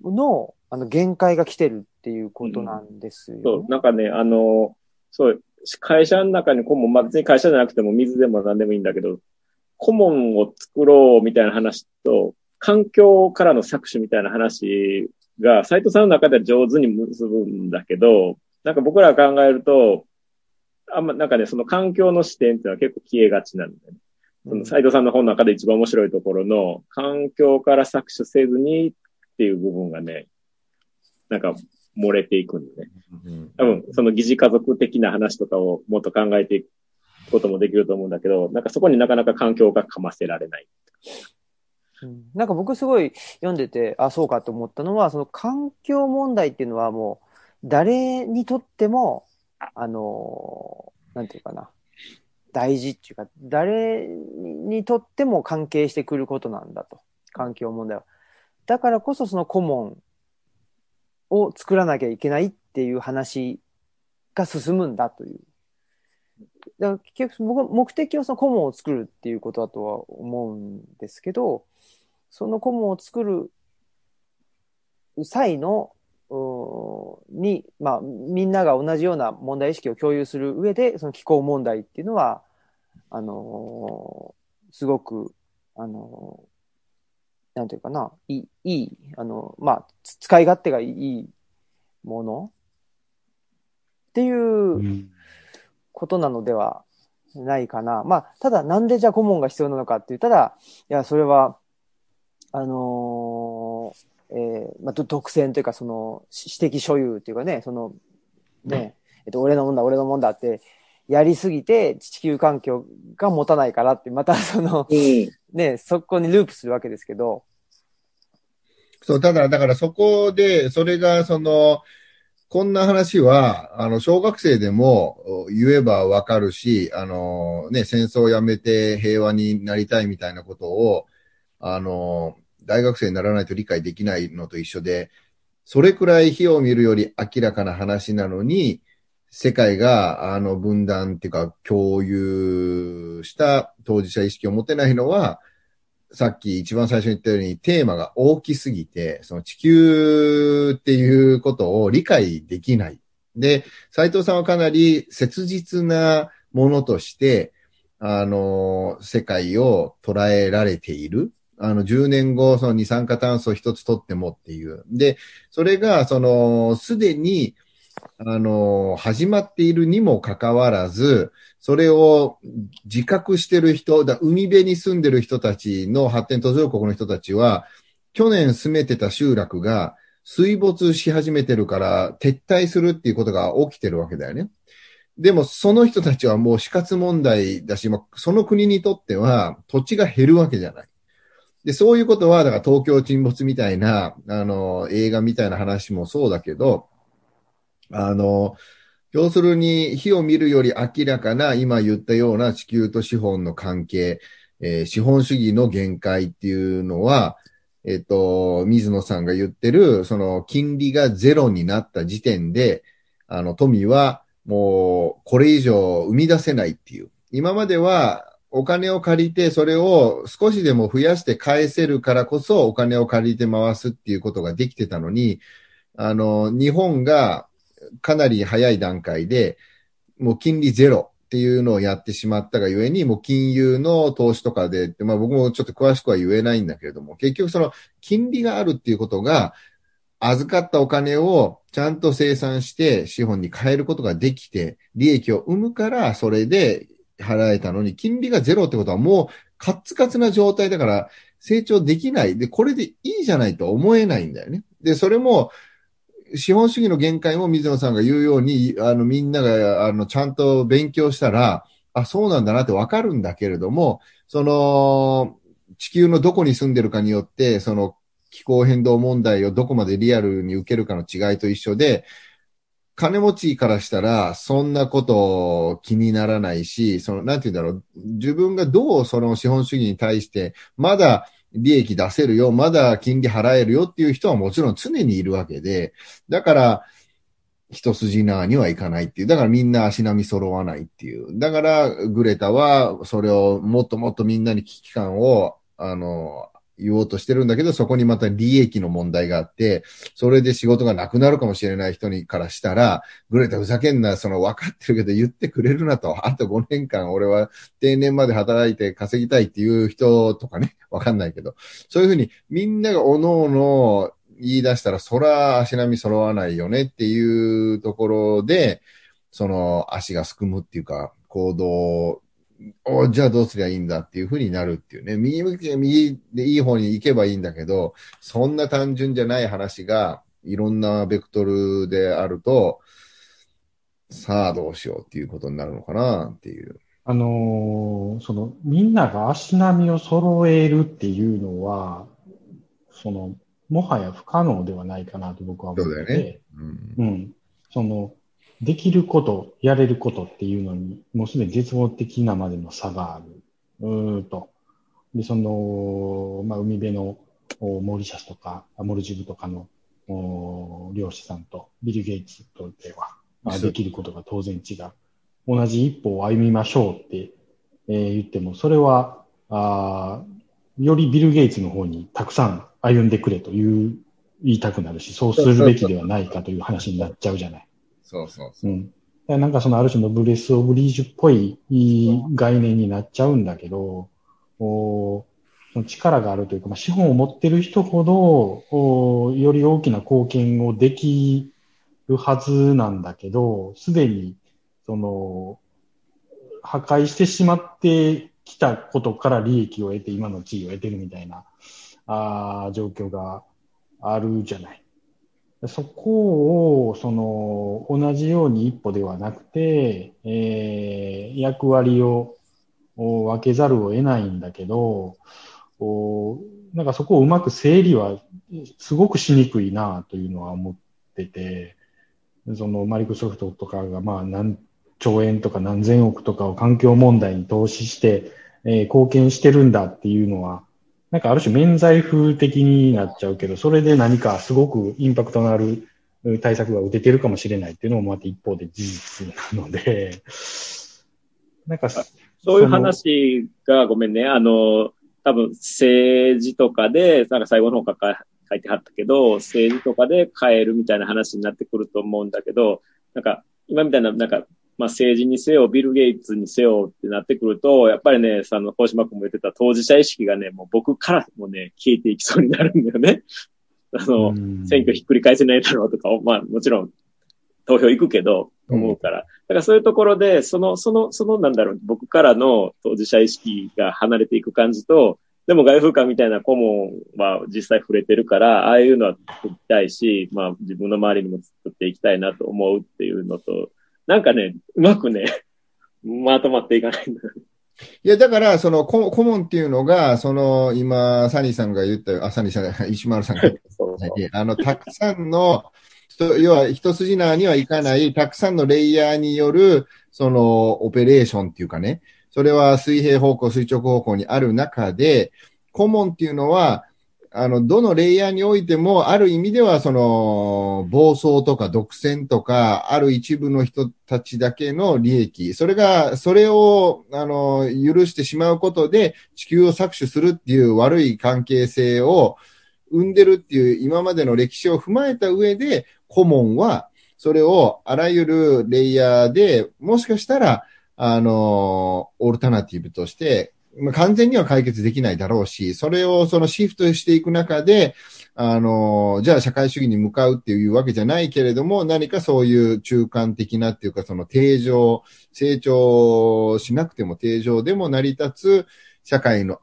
ろの、あの、限界が来てるっていうことなんですよ、ねうん、そう、なんかね、あの、そう、会社の中に顧問、まあ、別に会社じゃなくても水でも何でもいいんだけど、顧問を作ろうみたいな話と、環境からの搾取みたいな話が、斎藤さんの中では上手に結ぶんだけど、なんか僕らが考えると、あんま、なんかね、その環境の視点っていうのは結構消えがちなんだよね。その斎藤さんの本の中で一番面白いところの、環境から搾取せずにっていう部分がね、なんか漏れていくんでね。多分、その疑似家族的な話とかをもっと考えていくこともできると思うんだけど、なんかそこになかなか環境がかませられない。うん、なんか僕すごい読んでて、あ、そうかと思ったのは、その環境問題っていうのはもう、誰にとっても、あの、なんていうかな、大事っていうか、誰にとっても関係してくることなんだと。環境問題は。だからこそその顧問を作らなきゃいけないっていう話が進むんだという。だから結局僕目的はその顧問を作るっていうことだとは思うんですけど、その顧問を作る際の、に、まあ、みんなが同じような問題意識を共有する上で、その気候問題っていうのは、あのー、すごく、あのー、なんていうかな、いい、いい、あの、まあ、使い勝手がいいもの。っていうことなのではないかな。まあ、ただなんでじゃあ顧問が必要なのかって言ったら、いや、それは、あのー、えー、まあ、独占というか、その、私的所有っていうかね、その、ね、えっと、俺のもんだ、俺のもんだって、やりすぎて地球環境が持たないからって、またその、うん、ね、そこにループするわけですけど。そう、ただ、だからそこで、それが、その、こんな話は、あの、小学生でも言えばわかるし、あの、ね、戦争をやめて平和になりたいみたいなことを、あの、大学生にならないと理解できないのと一緒で、それくらい火を見るより明らかな話なのに、世界が、あの、分断っていうか、共有した当事者意識を持てないのは、さっき一番最初に言ったように、テーマが大きすぎて、その地球っていうことを理解できない。で、斉藤さんはかなり切実なものとして、あの、世界を捉えられている。あの、10年後、その二酸化炭素一つ取ってもっていう。で、それが、その、すでに、あの、始まっているにもかかわらず、それを自覚してる人、だ海辺に住んでる人たちの発展途上国の人たちは、去年住めてた集落が水没し始めてるから撤退するっていうことが起きてるわけだよね。でもその人たちはもう死活問題だし、その国にとっては土地が減るわけじゃない。で、そういうことは、だから東京沈没みたいな、あの、映画みたいな話もそうだけど、あの、要するに火を見るより明らかな今言ったような地球と資本の関係、えー、資本主義の限界っていうのは、えっ、と、水野さんが言ってる、その金利がゼロになった時点で、あの、富はもうこれ以上生み出せないっていう。今まではお金を借りて、それを少しでも増やして返せるからこそ、お金を借りて回すっていうことができてたのに、あの、日本がかなり早い段階で、もう金利ゼロっていうのをやってしまったがゆえに、もう金融の投資とかで、まあ僕もちょっと詳しくは言えないんだけれども、結局その金利があるっていうことが、預かったお金をちゃんと生産して資本に変えることができて、利益を生むから、それで払えたのに、金利がゼロってことはもうカツカツな状態だから成長できない。で、これでいいじゃないと思えないんだよね。で、それも、資本主義の限界も水野さんが言うように、あの、みんなが、あの、ちゃんと勉強したら、あ、そうなんだなってわかるんだけれども、その、地球のどこに住んでるかによって、その気候変動問題をどこまでリアルに受けるかの違いと一緒で、金持ちからしたら、そんなこと気にならないし、その、なんて言うんだろう、自分がどうその資本主義に対して、まだ利益出せるよ、まだ金利払えるよっていう人はもちろん常にいるわけで、だから、一筋縄にはいかないっていう。だからみんな足並み揃わないっていう。だから、グレタは、それをもっともっとみんなに危機感を、あの、言おうとしてるんだけど、そこにまた利益の問題があって、それで仕事がなくなるかもしれない人にからしたら、グレタふざけんな、その分かってるけど言ってくれるなと、あと5年間俺は定年まで働いて稼ぎたいっていう人とかね、わかんないけど、そういうふうにみんながおのおの言い出したら、そら足並み揃わないよねっていうところで、その足がすくむっていうか、行動おじゃあどうすりゃいいんだっていうふうになるっていうね。右向き右でいい方に行けばいいんだけど、そんな単純じゃない話がいろんなベクトルであると、さあどうしようっていうことになるのかなっていう。あのー、その、みんなが足並みを揃えるっていうのは、その、もはや不可能ではないかなと僕は思ってそうだよね。うん。うん。その、できること、やれることっていうのに、もうすでに絶望的なまでの差がある。うーと。で、その、まあ、海辺のモーリシャスとか、モルジブとかの漁師さんとビル・ゲイツとでは、まあ、できることが当然違う。同じ一歩を歩みましょうって、えー、言っても、それは、あよりビル・ゲイツの方にたくさん歩んでくれという言いたくなるし、そうするべきではないかという話になっちゃうじゃない。そうそうそう。うん。なんかそのある種のブレス・オブ・リージュっぽい概念になっちゃうんだけど、お力があるというか、まあ、資本を持ってる人ほどお、より大きな貢献をできるはずなんだけど、すでに、その、破壊してしまってきたことから利益を得て、今の地位を得てるみたいな、あ状況があるじゃない。そこを、その、同じように一歩ではなくて、えー、役割を分けざるを得ないんだけどお、なんかそこをうまく整理はすごくしにくいなというのは思ってて、そのマリクソフトとかがまあ何兆円とか何千億とかを環境問題に投資して、えー、貢献してるんだっていうのは、なんかある種免罪風的になっちゃうけど、それで何かすごくインパクトのある対策が打ててるかもしれないっていうのもまた一方で事実なので、(laughs) なんかそういう話がごめんね、あの、多分政治とかで、なんか最後の方か書いてはったけど、政治とかで変えるみたいな話になってくると思うんだけど、なんか今みたいな、なんかまあ政治にせよ、ビル・ゲイツにせよってなってくると、やっぱりね、その、大島君も言ってた当事者意識がね、もう僕からもね、消えていきそうになるんだよね。(laughs) あの、選挙ひっくり返せないだろうとか、まあもちろん投票行くけど、思うから。だからそういうところで、その、その、そのなんだろう、僕からの当事者意識が離れていく感じと、でも外風館みたいな顧問は実際触れてるから、ああいうのは作りたいし、まあ自分の周りにも作っていきたいなと思うっていうのと、なんかね、うまくね、まとまっていかないんだよいや、だから、その、顧問っていうのが、その、今、サニーさんが言った、あ、サニーさん、石丸さんが言ったそうそう。あの、たくさんの、要は、一筋縄にはいかない、たくさんのレイヤーによる、その、オペレーションっていうかね、それは水平方向、垂直方向にある中で、顧問っていうのは、あの、どのレイヤーにおいても、ある意味では、その、暴走とか独占とか、ある一部の人たちだけの利益、それが、それを、あの、許してしまうことで、地球を搾取するっていう悪い関係性を生んでるっていう今までの歴史を踏まえた上で、顧問は、それをあらゆるレイヤーで、もしかしたら、あの、オルタナティブとしてまあ、完全には解決できないだろうし、それをそのシフトしていく中で、あの、じゃあ社会主義に向かうっていうわけじゃないけれども、何かそういう中間的なっていうか、その定常、成長しなくても定常でも成り立つ社会の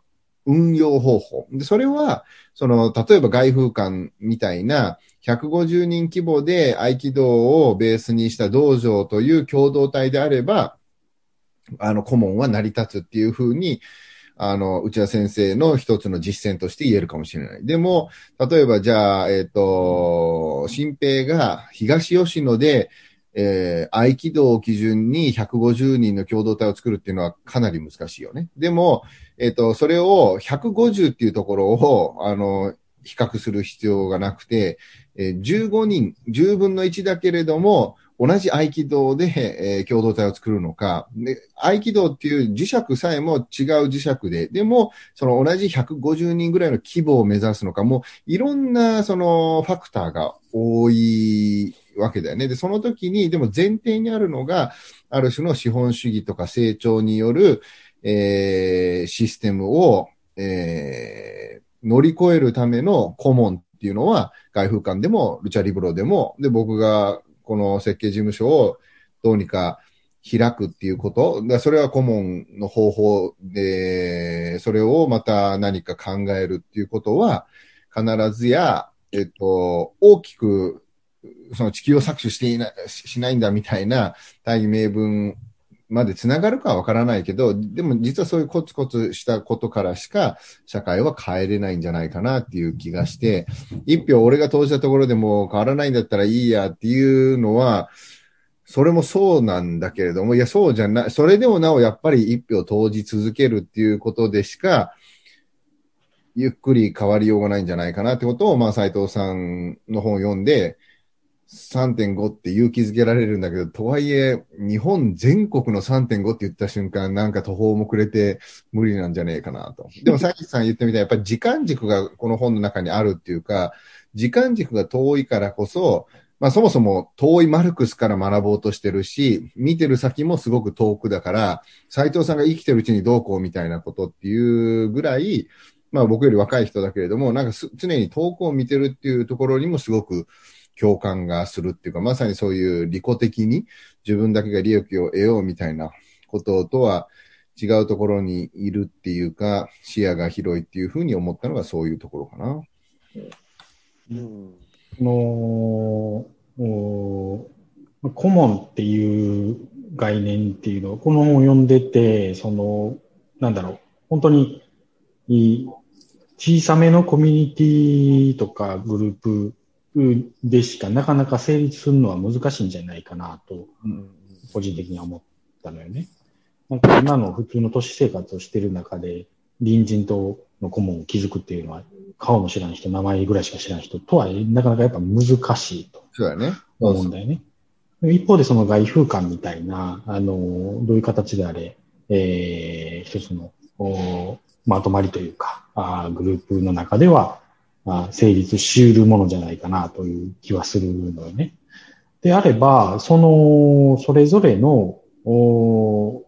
運用方法。で、それは、その、例えば外風館みたいな、150人規模で合気道をベースにした道場という共同体であれば、あの、顧問は成り立つっていうふうに、あの、内田先生の一つの実践として言えるかもしれない。でも、例えばじゃあ、えっ、ー、と、新平が東吉野で、えー、合気道を基準に150人の共同体を作るっていうのはかなり難しいよね。でも、えっ、ー、と、それを150っていうところを、あの、比較する必要がなくて、えー、15人、10分の1だけれども、同じ合気道で、えー、共同体を作るのか、で合気道っていう磁石さえも違う磁石で、でも、その同じ150人ぐらいの規模を目指すのか、もういろんなそのファクターが多いわけだよね。で、その時に、でも前提にあるのが、ある種の資本主義とか成長による、えー、システムを、えー、乗り越えるための顧問っていうのは、外風館でも、ルチャリブロでも、で、僕がこの設計事務所をどうにか開くっていうこと。だそれは顧問の方法で、それをまた何か考えるっていうことは、必ずや、えっと、大きく、その地球を搾取していない、しないんだみたいな大義名分まで繋がるかはわからないけど、でも実はそういうコツコツしたことからしか社会は変えれないんじゃないかなっていう気がして、一票俺が投じたところでも変わらないんだったらいいやっていうのは、それもそうなんだけれども、いや、そうじゃない、それでもなおやっぱり一票投じ続けるっていうことでしか、ゆっくり変わりようがないんじゃないかなってことを、まあ、斎藤さんの本を読んで、3.5って勇気づけられるんだけど、とはいえ、日本全国の3.5って言った瞬間、なんか途方もくれて無理なんじゃねえかなと。(laughs) でも、さっきさん言ってみたいやっぱり時間軸がこの本の中にあるっていうか、時間軸が遠いからこそ、まあそもそも遠いマルクスから学ぼうとしてるし、見てる先もすごく遠くだから、斎藤さんが生きてるうちにどうこうみたいなことっていうぐらい、まあ僕より若い人だけれども、なんか常に遠くを見てるっていうところにもすごく共感がするっていうか、まさにそういう利己的に自分だけが利益を得ようみたいなこととは違うところにいるっていうか、視野が広いっていうふうに思ったのがそういうところかな。うん、の顧問っていう概念っていうのを、この本を読んでて、その、なんだろう、本当に小さめのコミュニティとかグループでしかなかなか成立するのは難しいんじゃないかなと、個人的には思ったのよね。なんか今の普通の都市生活をしてる中で、隣人との顧問を築くっていうのは、顔も知らん人、名前ぐらいしか知らん人とは、なかなかやっぱ難しいと。そうだね。思うんだよね。一方でその外風館みたいな、あの、どういう形であれ、えー、一つの、まとまりというか、あグループの中では、あ成立し得るものじゃないかなという気はするのよね。であれば、その、それぞれの、お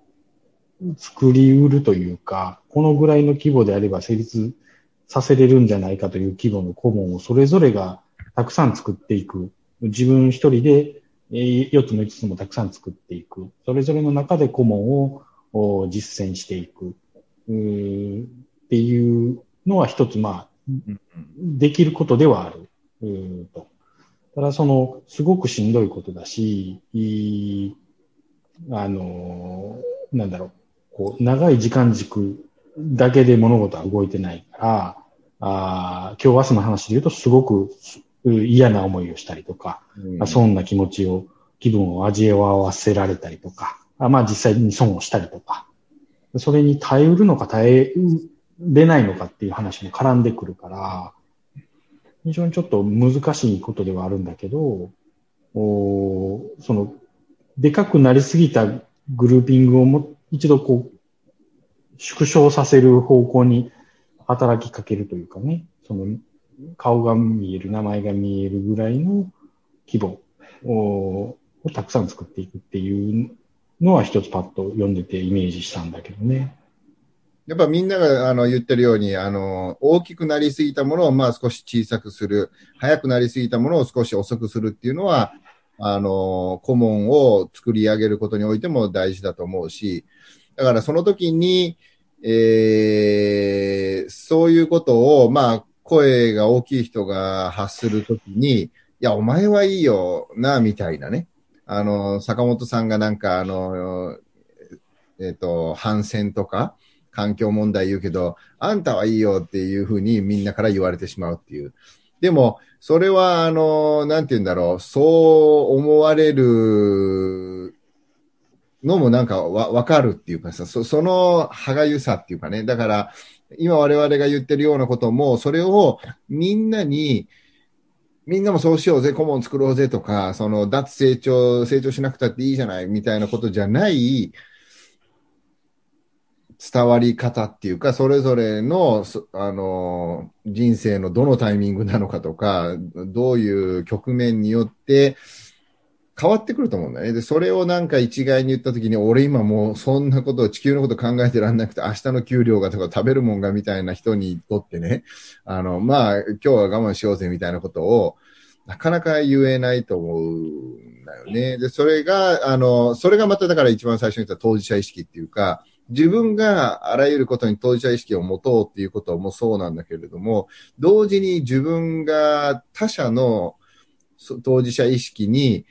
作り得るというか、このぐらいの規模であれば成立させれるんじゃないかという規模の顧問をそれぞれがたくさん作っていく。自分一人で4つも5つもたくさん作っていく。それぞれの中で顧問を実践していく。っていうのは一つ、まあ、できることではある。うんと。ただ、その、すごくしんどいことだし、いあの、なんだろう、こう、長い時間軸だけで物事は動いてないから、あ今日明日の話で言うと、すごく嫌な思いをしたりとか、うん、そんな気持ちを、気分を味わわせられたりとか、あまあ実際に損をしたりとか、それに耐えうるのか耐えれないのかっていう話も絡んでくるから、非常にちょっと難しいことではあるんだけど、おその、でかくなりすぎたグルーピングをも一度こう、縮小させる方向に働きかけるというかね、その、顔が見える、名前が見えるぐらいの規模をたくさん作っていくっていうのは一つパッと読んでてイメージしたんだけどね。やっぱみんながあの言ってるように、あの、大きくなりすぎたものをまあ少し小さくする、早くなりすぎたものを少し遅くするっていうのは、あの、顧問を作り上げることにおいても大事だと思うし、だからその時に、えー、そういうことを、まあ、声が大きい人が発するときに、いや、お前はいいよな、みたいなね。あの、坂本さんがなんか、あの、えっ、ー、と、反戦とか、環境問題言うけど、あんたはいいよっていうふうにみんなから言われてしまうっていう。でも、それは、あの、なんて言うんだろう、そう思われるのもなんかわ、わかるっていうかさ、そその歯がゆさっていうかね。だから、今我々が言ってるようなことも、それをみんなに、みんなもそうしようぜ、顧問作ろうぜとか、その脱成長、成長しなくたっていいじゃないみたいなことじゃない、伝わり方っていうか、それぞれの、あの、人生のどのタイミングなのかとか、どういう局面によって変わってくると思うんだよね。で、それをなんか一概に言ったときに、俺今もうそんなこと地球のこと考えてらんなくて、明日の給料がとか食べるもんがみたいな人にとってね、あの、まあ、今日は我慢しようぜみたいなことを、なかなか言えないと思うんだよね。で、それが、あの、それがまただから一番最初に言った当事者意識っていうか、自分があらゆることに当事者意識を持とうっていうこともそうなんだけれども、同時に自分が他者の当事者意識に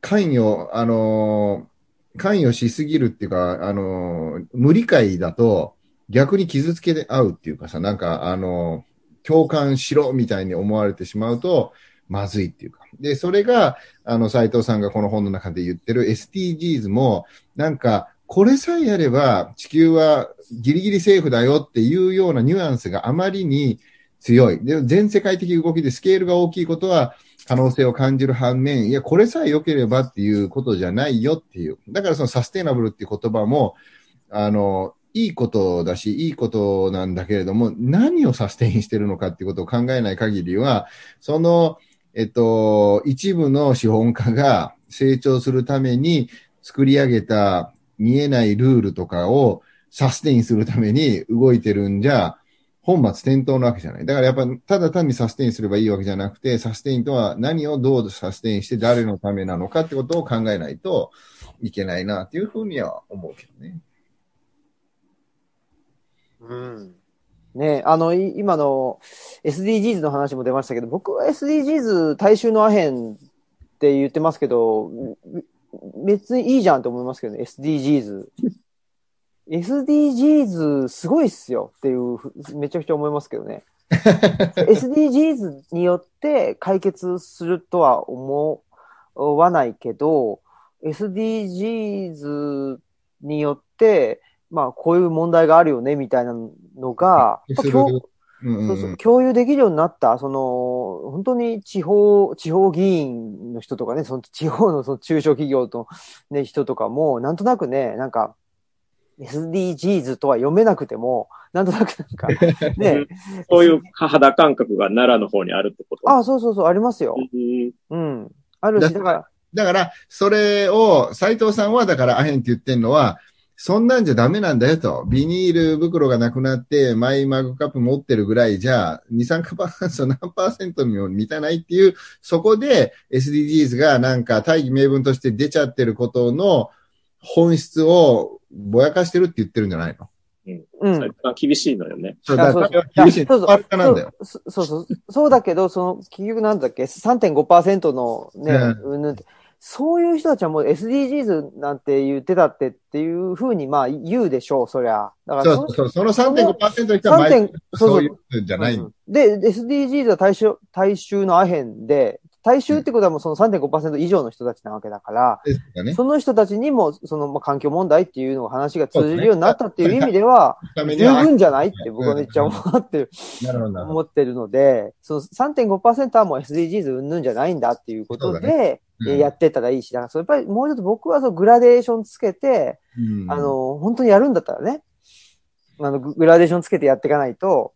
関与、あの、関与しすぎるっていうか、あの、無理解だと逆に傷つけ合うっていうかさ、なんか、あの、共感しろみたいに思われてしまうと、まずいっていうか。で、それが、あの、斎藤さんがこの本の中で言ってる SDGs も、なんか、これさえやれば地球はギリギリセーフだよっていうようなニュアンスがあまりに強い。で、全世界的動きでスケールが大きいことは可能性を感じる反面、いや、これさえ良ければっていうことじゃないよっていう。だからそのサステナブルっていう言葉も、あの、いいことだし、いいことなんだけれども、何をサステインしてるのかっていうことを考えない限りは、その、えっと、一部の資本家が成長するために作り上げた見えないルールとかをサステインするために動いてるんじゃ、本末転倒なわけじゃない。だからやっぱ、ただ単にサステインすればいいわけじゃなくて、サステインとは何をどうサステインして誰のためなのかってことを考えないといけないなっていうふうには思うけどね。うん。ねあの、今の SDGs の話も出ましたけど、僕は SDGs 大衆のアヘンって言ってますけど、別にいいじゃんって思いますけどね、SDGs。(laughs) SDGs すごいっすよっていう、めちゃくちゃ思いますけどね。(laughs) SDGs によって解決するとは思わないけど、SDGs によって、まあ、こういう問題があるよね、みたいなのが、共そうそう共有できるようになった、その、本当に地方、地方議員の人とかね、その地方のその中小企業の、ね、人とかも、なんとなくね、なんか、SDGs とは読めなくても、なんとなくなんか、(laughs) ね。そういう肌感覚が奈良の方にあるってこと？あそうそうそう、ありますよ。うん。あるし、だから。だから、それを、斎藤さんは、だから、アヘンって言ってんのは、そんなんじゃダメなんだよと。ビニール袋がなくなって、マイマグカップ持ってるぐらいじゃ、二酸化炭素何パーセントにも満たないっていう、そこで SDGs がなんか大義名分として出ちゃってることの本質をぼやかしてるって言ってるんじゃないの？うん。厳しいのよね。そうだ、厳しい。そうそうなんだよ。そうそう。そうだけど、その、結局なんだっけ、3.5%のね、うん、そういう人たちはもう SDGs なんて言ってたってっていうふうにまあ言うでしょう、そりゃ。だからそうそう、その3.5%の人は毎そういうじゃない、で、SDGs は大衆、大衆のアヘンで、大衆ってことはもうその3.5%以上の人たちなわけだから、ね、その人たちにもそのまあ環境問題っていうの話が通じるようになったっていう意味では、十分じゃないって僕はめっちゃ思ってる、思ってるので、その3.5%はもう SDGs うんぬんじゃないんだっていうことで、やってたらいいし、だからそやっぱりもうちょっと僕はそのグラデーションつけて、うん、あの、本当にやるんだったらね、あの、グラデーションつけてやっていかないと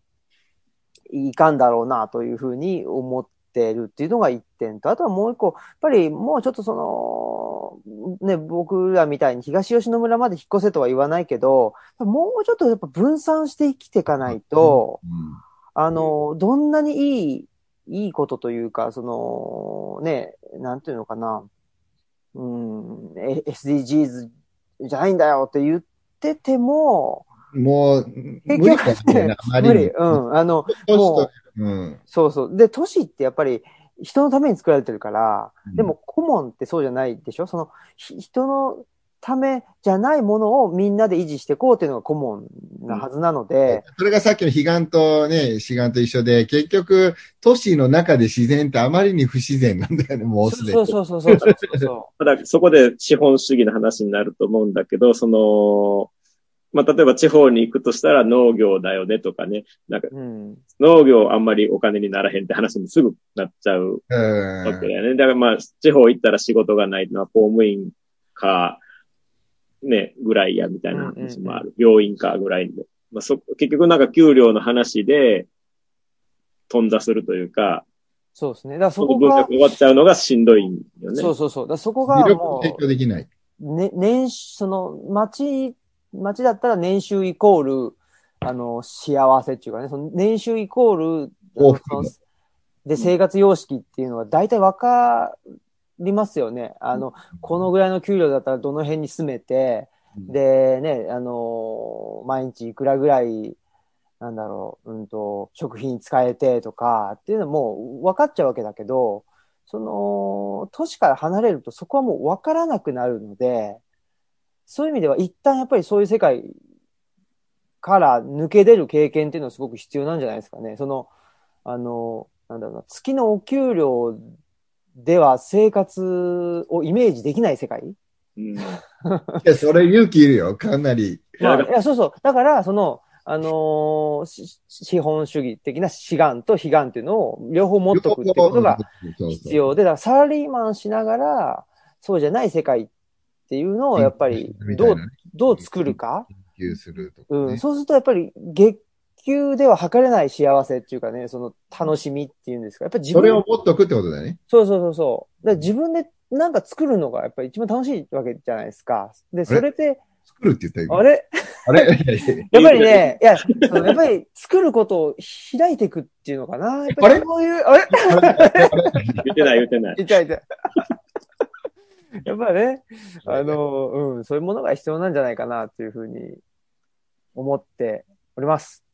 いかんだろうなというふうに思ってるっていうのが一点と、あとはもう一個、やっぱりもうちょっとその、ね、僕らみたいに東吉野村まで引っ越せとは言わないけど、もうちょっとやっぱ分散して生きていかないと、うんうん、あの、どんなにいいいいことというか、その、ね、なんていうのかな、うん、SDGs じゃないんだよって言ってても、もう、結局、ね、無理。うん。あの、もう、うん、そうそう。で、都市ってやっぱり人のために作られてるから、でも顧問ってそうじゃないでしょ？その、人のためじゃないものをみんなで維持していこうっていうのが顧問なはずなので。それがさっきの彼岸とね、志願と一緒で、結局、都市の中で自然ってあまりに不自然なんだよね、もうすでに。そうそうそうそうそうそう。た (laughs) だ、そこで資本主義の話になると思うんだけど、その、まあ、例えば地方に行くとしたら農業だよねとかね、なんか、農業あんまりお金にならへんって話にすぐなっちゃうわけだよね。だからまあ、地方行ったら仕事がないのは公務員か、ね、ぐらいや、みたいな話もある。病院かぐらいで。まあ、そ、結局なんか給料の話で、頓挫するというか、そうですね。だからそこが。分終わっちゃうのがしんどいんよね。そうそうそう。だそこがもう。提供できない。ね、年、その、町、町だったら年収イコール、あの、幸せっていうかね、その年収イコール、で、生活様式っていうのは大体わかりますよね。あの、このぐらいの給料だったらどの辺に住めて、で、ね、あの、毎日いくらぐらい、なんだろう、うんと、食品使えてとかっていうのも分かっちゃうわけだけど、その、都市から離れるとそこはもう分からなくなるので、そういう意味では一旦やっぱりそういう世界から抜け出る経験っていうのはすごく必要なんじゃないですかね。その、あの、なんだろうな、月のお給料では生活をイメージできない世界？うん。いや、それ勇気いるよ、かなり。まあ、いや、そうそう。だから、その、あのー資本主義的な志願と悲願っていうのを両方持っとくってことが必要で、だからサラリーマンしながら、そうじゃない世界っていうのをやっぱりどう、どう作るか？うん。そうするとやっぱり月給では測れない幸せっていうかね、その楽しみっていうんですか。やっぱり自分それを持っとくってことだよね。そうそうそうそう。だ自分でなんか作るのがやっぱり一番楽しいわけじゃないですか。で、それで、作るって言ったあれ？あれ？(laughs) やっぱりね、いや、やっぱり作ることを開いていくっていうのかな。やっぱりそういう、あれ？言ってない言ってない。言ってない言ってない。やっぱね、あの、うん、そういうものが必要なんじゃないかなっていうふうに思っております。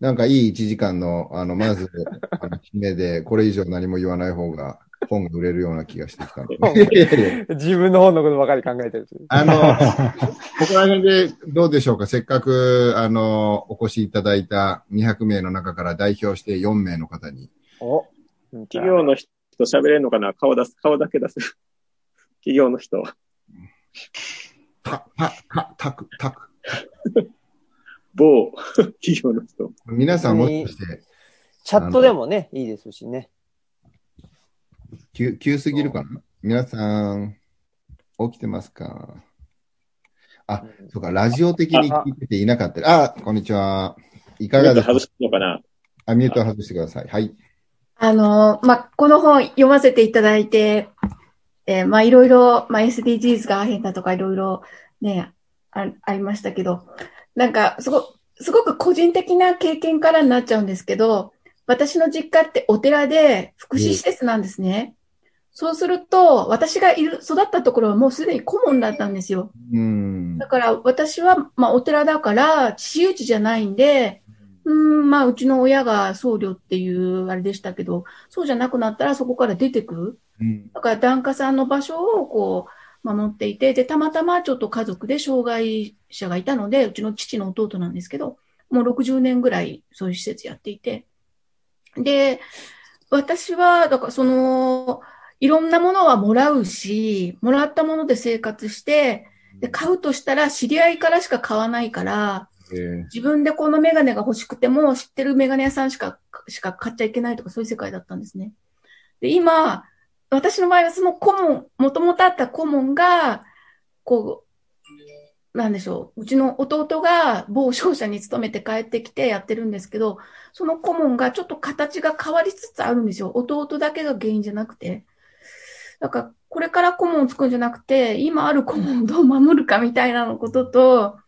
なんかいい1時間の、あの、(laughs) まず、あの、決めで、これ以上何も言わない方が本が売れるような気がしてきた (laughs) 自分の本のことばかり考えてる。あの、ここら辺でどうでしょうか？せっかく、あの、お越しいただいた200名の中から代表して4名の方に。お企業の人喋れるのかな？顔出す、顔だけ出す。企業の人。た、た、た、たく、たく。某企業の人。皆さんもしかして。チャットでもね、いいですしね。急、急すぎるかな？皆さん、起きてますか？あ、うん、そうか、ラジオ的に聞いてていなかった。あこんにちは。いかがですか？外すのかな？あ、ミュート外してください。はい。あの、まこの本読ませていただいて、えー、まいろいろ、ま SDGs が変だとかいろいろね、あありましたけど、なんか、すご、すごく個人的な経験からになっちゃうんですけど、私の実家ってお寺で福祉施設なんですね。そうすると、私がいる、育ったところはもうすでに顧問だったんですよ。うん、だから私は、まあお寺だから、私有地じゃないんで、うん、まあうちの親が僧侶っていうあれでしたけど、そうじゃなくなったらそこから出てく。うん、だから檀家さんの場所をこう、守っていて、で、たまたまちょっと家族で障害者がいたので、うちの父の弟なんですけど、もう60年ぐらいそういう施設やっていて、で、私は、だからその、いろんなものはもらうし、もらったもので生活して、で、買うとしたら知り合いからしか買わないから、自分でこのメガネが欲しくても知ってるメガネ屋さんしか、しか買っちゃいけないとかそういう世界だったんですね。で、今、私の場合はその顧問、もともとあった顧問が、こう、なんでしょう。うちの弟が某商社に勤めて帰ってきてやってるんですけど、その顧問がちょっと形が変わりつつあるんですよ。弟だけが原因じゃなくて。だから、これから顧問を作るんじゃなくて、今ある顧問をどう守るかみたいなのことと、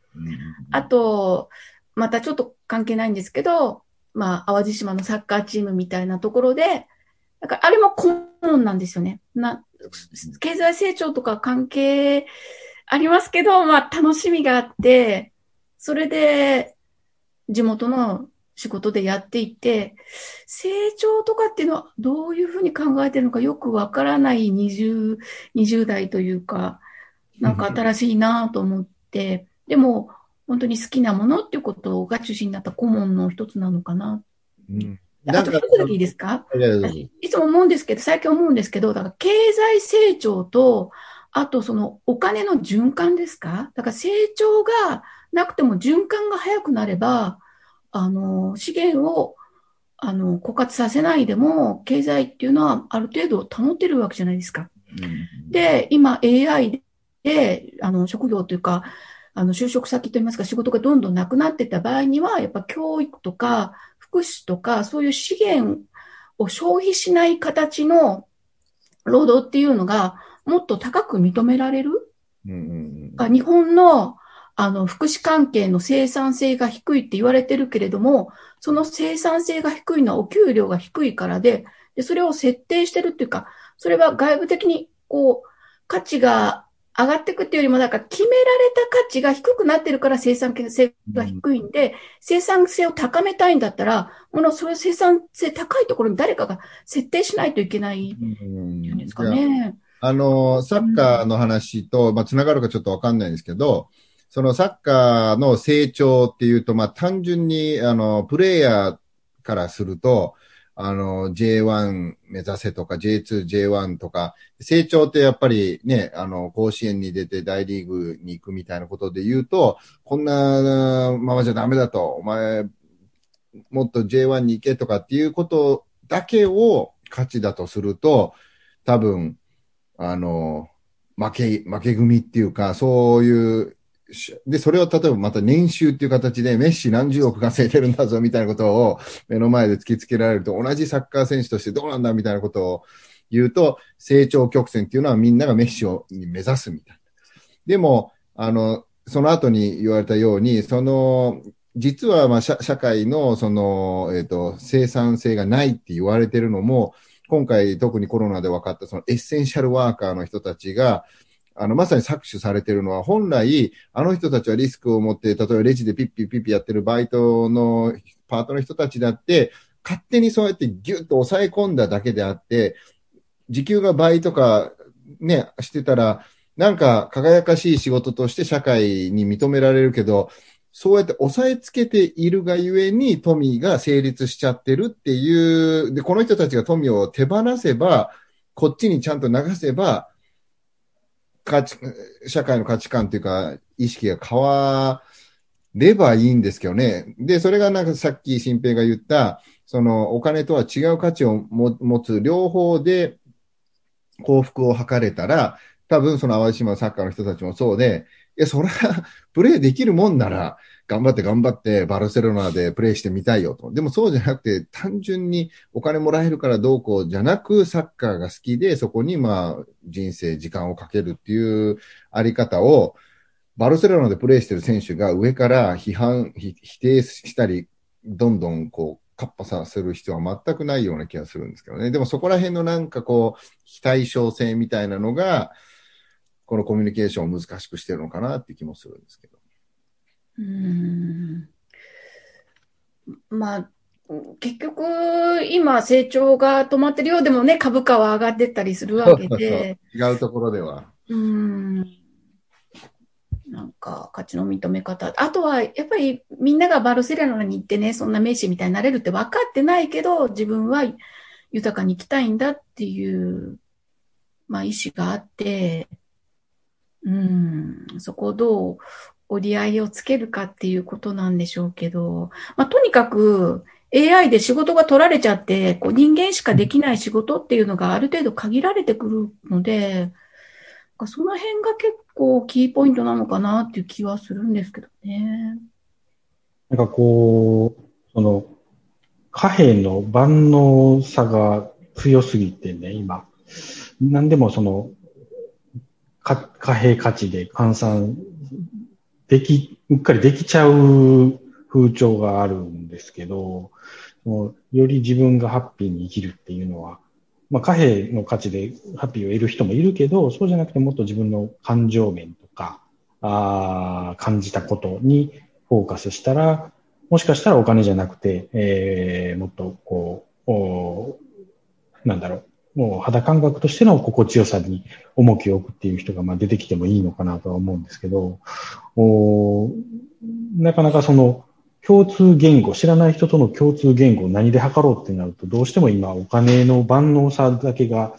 あと、またちょっと関係ないんですけど、まあ、淡路島のサッカーチームみたいなところで、だからあれも顧問なんですよね。な、経済成長とか関係ありますけど、まあ楽しみがあって、それで地元の仕事でやっていて、成長とかっていうのはどういうふうに考えてるのかよくわからない20、20代というか、なんか新しいなと思って、でも本当に好きなものっていうことが中心になった顧問の一つなのかな。うんあと一つだけいいですか？いつも思うんですけど、最近思うんですけど、だから経済成長とあとそのお金の循環ですか？だから成長がなくても循環が早くなれば、あの、資源を、あの、枯渇させないでも、経済っていうのはある程度保てるわけじゃないですか。うん、で、今 AI で、あの、職業というか、あの、就職先といいますか、仕事がどんどんなくなってた場合には、やっぱ教育とか、福祉とか、そういう資源を消費しない形の労働っていうのが、もっと高く認められる、うんうん、日本のあの福祉関係の生産性が低いって言われてるけれども、その生産性が低いのはお給料が低いからで、でそれを設定してるっていうか、それは外部的にこう価値が上がっていくっていうよりも、なんか決められた価値が低くなってるから生産性が低いんで、うん、生産性を高めたいんだったら、もの、そういう生産性高いところに誰かが設定しないといけないっていうんですかね。あの、サッカーの話と、まあ、つながるかちょっとわかんないんですけど、そのサッカーの成長っていうと、まあ、単純に、あの、プレイヤーからすると、あの、J1 目指せとか、J2、J1 とか、成長ってやっぱりね、あの、甲子園に出て大リーグに行くみたいなことで言うと、こんなままじゃダメだと、お前、もっと J1 に行けとかっていうことだけを価値だとすると、多分、あの、負け、負け組っていうか、そういうで、それを例えばまた年収っていう形でメッシ何十億稼いでるんだぞみたいなことを目の前で突きつけられると同じサッカー選手としてどうなんだみたいなことを言うと成長曲線っていうのはみんながメッシを目指すみたいな。でも、あの、その後に言われたように、その、実はまあ社社会のその、えっ、ー、と、生産性がないって言われてるのも、今回特にコロナで分かったそのエッセンシャルワーカーの人たちが、あの、まさに搾取されてるのは、本来、あの人たちはリスクを持って、例えばレジでピッピッピッピやってるバイトのパートの人たちだって、勝手にそうやってギュッと抑え込んだだけであって、時給が倍とかね、してたら、なんか輝かしい仕事として社会に認められるけど、そうやって抑えつけているがゆえに富が成立しちゃってるっていう、で、この人たちが富を手放せば、こっちにちゃんと流せば、価値、社会の価値観というか、意識が変わればいいんですけどね。で、それがなんかさっき新平が言った、そのお金とは違う価値を持つ両方で幸福を図れたら、多分その淡路島サッカーの人たちもそうで、いや、それは (laughs) プレイできるもんなら、頑張って頑張ってバルセロナでプレイしてみたいよと。でもそうじゃなくて、単純にお金もらえるからどうこうじゃなく、サッカーが好きで、そこにまあ人生、時間をかけるっていうあり方を、バルセロナでプレイしてる選手が上から批判、否定したり、どんどんこう、カッパさせる必要は全くないような気がするんですけどね。でもそこら辺のなんかこう、非対称性みたいなのが、このコミュニケーションを難しくしてるのかなって気もするんですけど。うんまあ、結局、今、成長が止まってるようでもね、株価は上がってったりするわけで。(laughs) 違うところでは。うん。なんか、価値の認め方。あとは、やっぱりみんながバルセロナに行ってね、そんな名刺みたいになれるって分かってないけど、自分は豊かに生きたいんだっていう、まあ、意思があって、うん、そこをどう折り合いをつけるかっていうことなんでしょうけど、まあ、とにかく AI で仕事が取られちゃって、こう人間しかできない仕事っていうのがある程度限られてくるので、その辺が結構キーポイントなのかなっていう気はするんですけどね。なんかこう、その、貨幣の万能さが強すぎてね、今。何でもその、貨幣価値で換算でき、うっかりできちゃう風潮があるんですけど、もうより自分がハッピーに生きるっていうのは、まあ、貨幣の価値でハッピーを得る人もいるけど、そうじゃなくてもっと自分の感情面とか、あ感じたことにフォーカスしたら、もしかしたらお金じゃなくて、えー、もっとこう、おなんだろう、もう肌感覚としての心地よさに重きを置くっていう人がまあ出てきてもいいのかなとは思うんですけど、おなかなかその共通言語、知らない人との共通言語を何で測ろうってなると、どうしても今お金の万能さだけが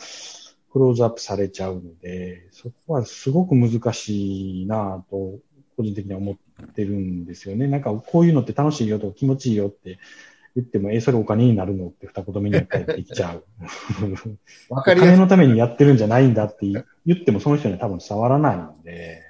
クローズアップされちゃうので、そこはすごく難しいなと、個人的には思ってるんですよね。なんかこういうのって楽しいよとか気持ちいいよって言っても、え、それお金になるのって二言目に返ってきちゃう。(laughs) わかり金のためにやってるんじゃないんだって言ってもその人には多分伝わらないので、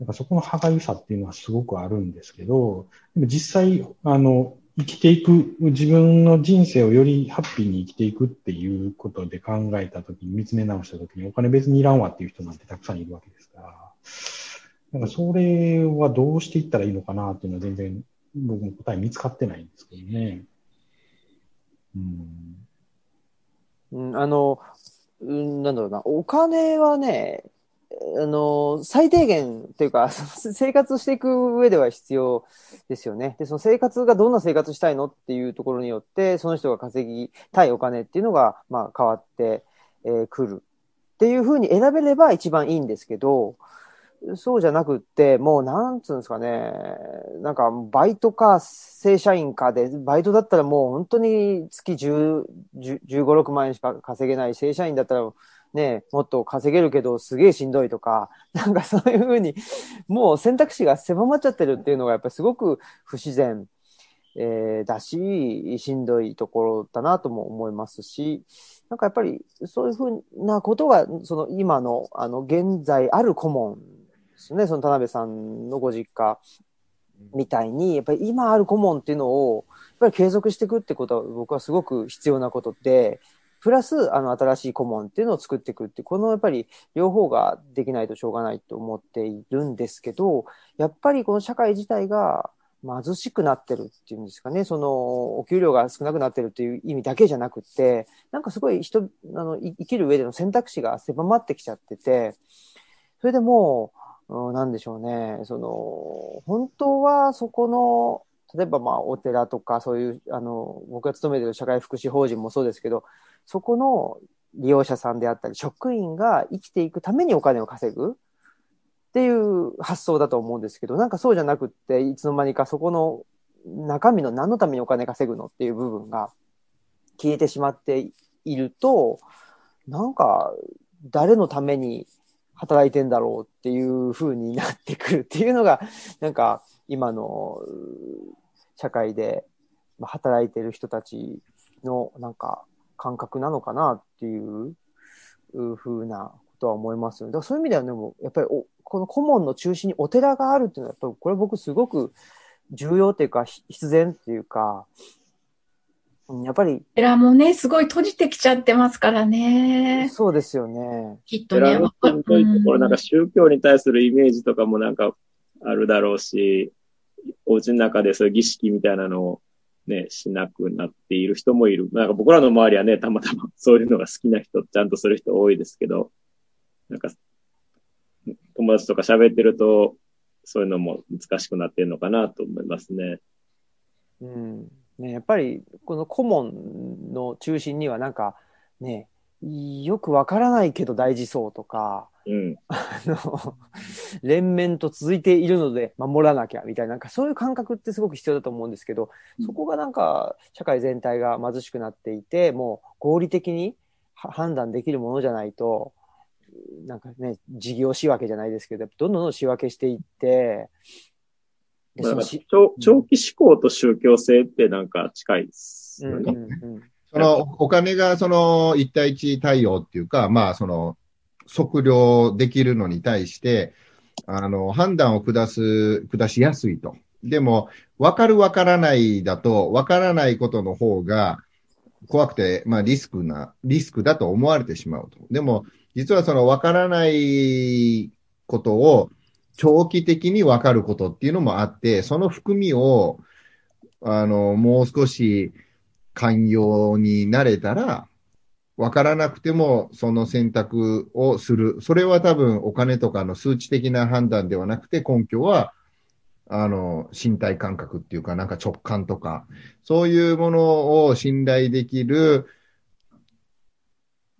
なんかそこの歯がゆさっていうのはすごくあるんですけど、でも実際、あの、生きていく、自分の人生をよりハッピーに生きていくっていうことで考えたときに、見つめ直したときに、お金別にいらんわっていう人なんてたくさんいるわけですから、なんかそれはどうしていったらいいのかなっていうのは全然僕も答え見つかってないんですけどね。うん。あの、うん、なんだろうな、お金はね、あの、最低限というか、(laughs) 生活していく上では必要ですよね。で、その生活がどんな生活したいのっていうところによって、その人が稼ぎたいお金っていうのが、まあ、変わってく、えー、るっていうふうに選べれば一番いいんですけど、そうじゃなくって、もうなんつうんですかね、なんかバイトか正社員かで、バイトだったらもう本当に月10、15、6万円しか稼げない、正社員だったらね、もっと稼げるけどすげえしんどいとか、なんかそういうふうに、もう選択肢が狭まっちゃってるっていうのがやっぱりすごく不自然、えー、だし、しんどいところだなとも思いますし、なんかやっぱりそういうふうなことが、その今の、あの、現在ある顧問ですね、その田辺さんのご実家みたいに、やっぱり今ある顧問っていうのを、やっぱり継続していくってことは僕はすごく必要なことで、プラス、あの、新しい顧問っていうのを作っていくって、このやっぱり両方ができないとしょうがないと思っているんですけど、やっぱりこの社会自体が貧しくなってるっていうんですかね、その、お給料が少なくなってるっていう意味だけじゃなくて、なんかすごい人、あの、生きる上での選択肢が狭まってきちゃってて、それでもう、なんでしょうね、その、本当はそこの、例えばまあお寺とかそういう、あの、僕が勤めてる社会福祉法人もそうですけど、そこの利用者さんであったり、職員が生きていくためにお金を稼ぐっていう発想だと思うんですけど、なんかそうじゃなくって、いつの間にかそこの中身の何のためにお金稼ぐのっていう部分が消えてしまっていると、なんか誰のために働いてんだろうっていう風になってくるっていうのが、なんか今の社会で働いてる人たちのなんか感覚なのかなっていう風なことは思いますよね。だからそういう意味ではでも、やっぱりおこの顧問の中心にお寺があるっていうのは、やっぱこれ僕すごく重要っていうか必然っていうか、やっぱり。寺もね、すごい閉じてきちゃってますからね。そうですよね。きっとね。寺のといところ、なんか宗教に対するイメージとかもなんかあるだろうし、お家の中でそういう儀式みたいなのをね、しなくなっている人もいる。なんか僕らの周りはね、たまたまそういうのが好きな人、ちゃんとする人多いですけど、なんか、友達とか喋ってると、そういうのも難しくなってるのかなと思いますね。うん。ね、やっぱりこの顧問の中心にはなんかね、よくわからないけど大事そうとか、うん、あの、(laughs) 連綿と続いているので守らなきゃみたいな、なんかそういう感覚ってすごく必要だと思うんですけど、そこがなんか社会全体が貧しくなっていて、もう合理的に判断できるものじゃないと、なんかね、事業仕分けじゃないですけど、どんどん仕分けしていって、長長期志向と宗教性ってなんか近いですよね。そのお金がその一対一対応っていうか、まあその測量できるのに対して、あの判断を下す、下しやすいと。でも、わかるわからないだと、わからないことの方が怖くて、まあリスクな、リスクだと思われてしまうと。でも、実はそのわからないことを長期的にわかることっていうのもあって、その含みを、あの、もう少し寛容になれたら、わからなくてもその選択をする。それは多分お金とかの数値的な判断ではなくて根拠は、あの、身体感覚っていうかなんか直感とか、そういうものを信頼できる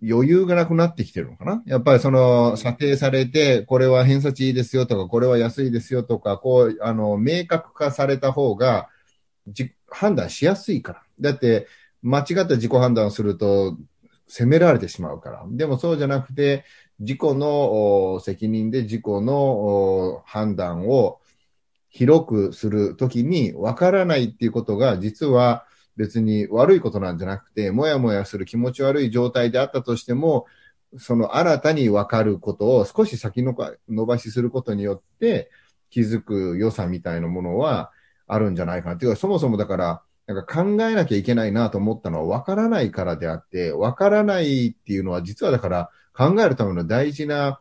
余裕がなくなってきてるのかな？やっぱりその、査定されて、これは偏差値いいですよとか、これは安いですよとか、こう、あの、明確化された方が、じ、判断しやすいから。だって、間違った自己判断をすると、責められてしまうから。でもそうじゃなくて、自己の責任で自己の判断を広くするときに、わからないっていうことが、実は、別に悪いことなんじゃなくて、もやもやする気持ち悪い状態であったとしても、その新たに分かることを少し先のか伸ばしすることによって気づく良さみたいなものはあるんじゃないかな。というか、そもそもだから、なんか考えなきゃいけないなと思ったのは分からないからであって、分からないっていうのは実はだから考えるための大事な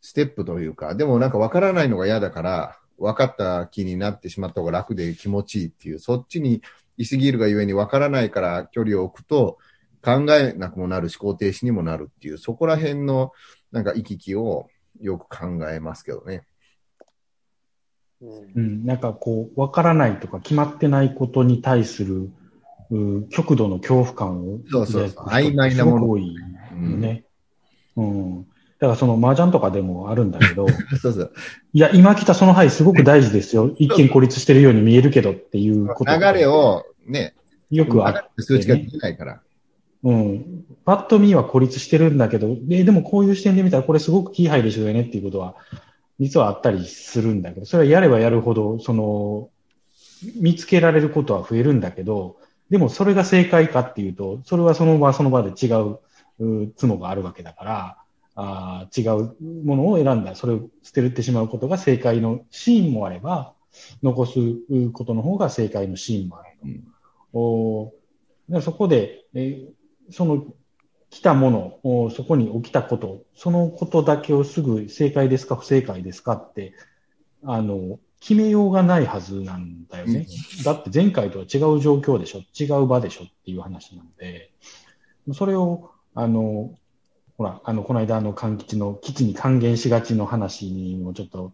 ステップというか、でもなんか分からないのが嫌だから、分かった気になってしまった方が楽で気持ちいいっていう、そっちにいすぎるがゆえにわからないから距離を置くと、考えなくもなる思考停止にもなるっていう、そこら辺のなんか行き来をよく考えますけどね。うん、なんかこう、わからないとか決まってないことに対する、う極度の恐怖感を。そうそうそう曖昧なもの。多いよね。うん、うん。からその麻雀とかでもあるんだけど、(laughs) そうそう。いや、今来たその牌すごく大事ですよ。一見孤立してるように見えるけどっていうこと。流れをね、よくあって、数値が出ないから。うん。パッと見は孤立してるんだけど、ででもこういう視点で見たらこれすごくキーハイでしょうよねっていうことは、実はあったりするんだけど、それはやればやるほど、その、見つけられることは増えるんだけど、でもそれが正解かっていうと、それはその場その場で違う、うツモがあるわけだから、あー違うものを選んだ、それを捨てるってしまうことが正解のシーンもあれば、残すことの方が正解のシーンもあると。うん。おでそこで、えーその来たもの、おそこに起きたこと、そのことだけをすぐ正解ですか不正解ですかって、あの、決めようがないはずなんだよね。だって前回とは違う状況でしょ。違う場でしょっていう話なんで、それを、あの、ほら、あの、この間あの、勘吉の基地に還元しがちの話にもちょっと、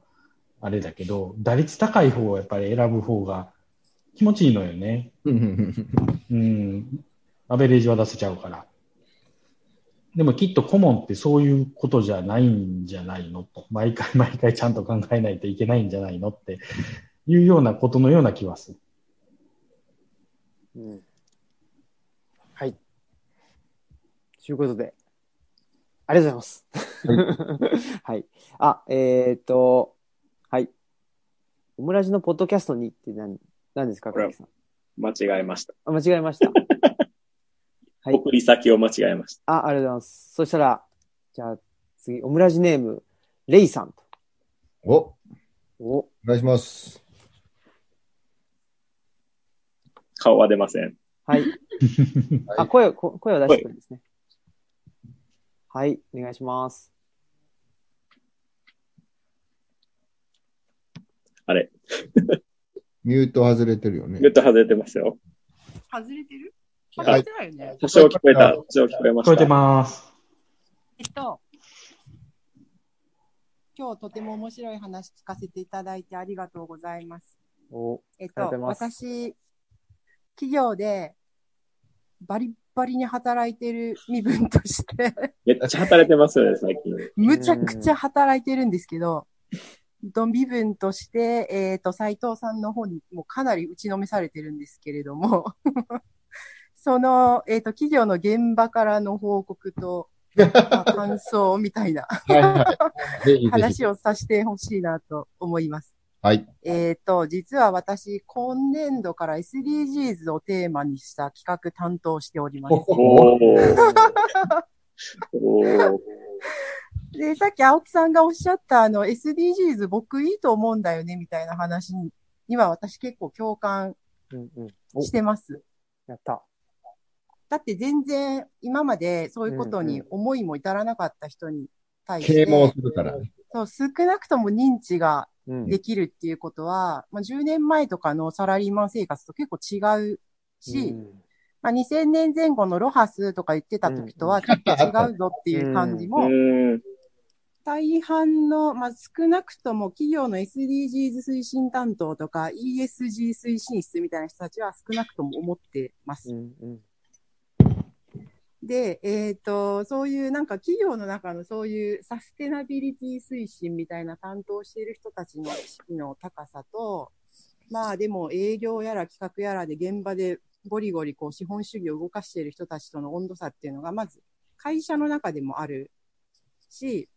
あれだけど、打率高い方をやっぱり選ぶ方が気持ちいいのよね。うん。アベレージは出せちゃうから。でもきっと顧問ってそういうことじゃないんじゃないのと。毎回毎回ちゃんと考えないといけないんじゃないのっていうようなことのような気はする。うん。はい。ということで、ありがとうございます。はい。(laughs) あ、えっ、と、はい。オムラジのポッドキャストにって何、何ですか、さん？間違えました。あ、間違えました。(laughs) はい送り先を間違えました。あ、ありがとうございます。そしたら、じゃあ次、オムラジネーム、レイさんと。お、おお、願いします。顔は出ません。はい。(laughs) あ、声を、こ声を出してくるんですね。はい、お願いします。あれ、ミュート外れてるよねグ。ッと外れてますよ。外れてる？はい外れてないよね。多少聞こえた。多少聞こえま聞こえてした。ます。えっと、今日とても面白い話聞かせていただいてありがとうございます。お、えっとありがとう、ござい私、企業でバリッバリに働いてる身分として、めっちゃ働いてますよね、最近。(laughs) むちゃくちゃ働いてるんですけど、と身分として、えっ、と、斉藤さんの方にもかなり打ちのめされてるんですけれども、(laughs) その、えっ、と、企業の現場からの報告と、まあ感想みたいな。話をさせてほしいなと思います。はい。えっ、と、実は私、今年度から SDGs をテーマにした企画担当しております。おー。おー。で、さっき青木さんがおっしゃったあの SDGs 僕いいと思うんだよねみたいな話に、今私結構共感うんうん。おし、てます。やった。だって全然今までそういうことに思いも至らなかった人に対し啓蒙て、するからね。そう少なくとも認知がうん。できるっていうことは、まあ、10年前とかのサラリーマン生活と結構違うし、うんまあ、2000年前後のロハスとか言ってた時とはちょっと違うぞっていう感じ (laughs) うも。大半の、まあ、少なくとも企業の SDGs 推進担当とか ESG 推進室みたいな人たちは少なくとも思ってます。うんうん。で、えっ、と、そういうなんか企業の中のそういうサステナビリティ推進みたいな担当している人たちの意識の高さと、まあでも営業やら企画やらで現場でゴリゴリこう資本主義を動かしている人たちとの温度差っていうのがまず会社の中でもあるし、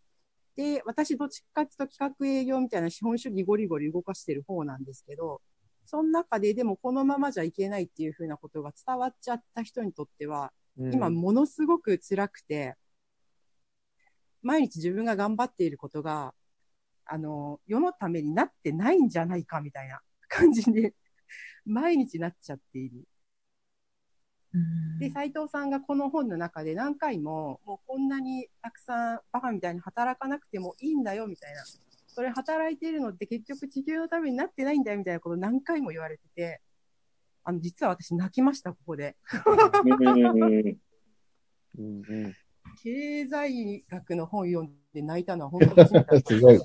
で、私どっちかっていうと企画営業みたいな資本主義ゴリゴリ動かしている方なんですけど、その中ででもこのままじゃいけないっていうふうなことが伝わっちゃった人にとっては、今ものすごく辛くて、毎日自分が頑張っていることが、あの、世のためになってないんじゃないかみたいな感じで、(laughs) 毎日なっちゃっている。で、斉藤さんがこの本の中で何回も、もうこんなにたくさんバカみたいに働かなくてもいいんだよみたいな。それ働いているのって結局地球のためになってないんだよみたいなことを何回も言われてて、あの、実は私泣きました、ここで。経済学の本読んで泣いたのは本当初めてだったすごい。(laughs)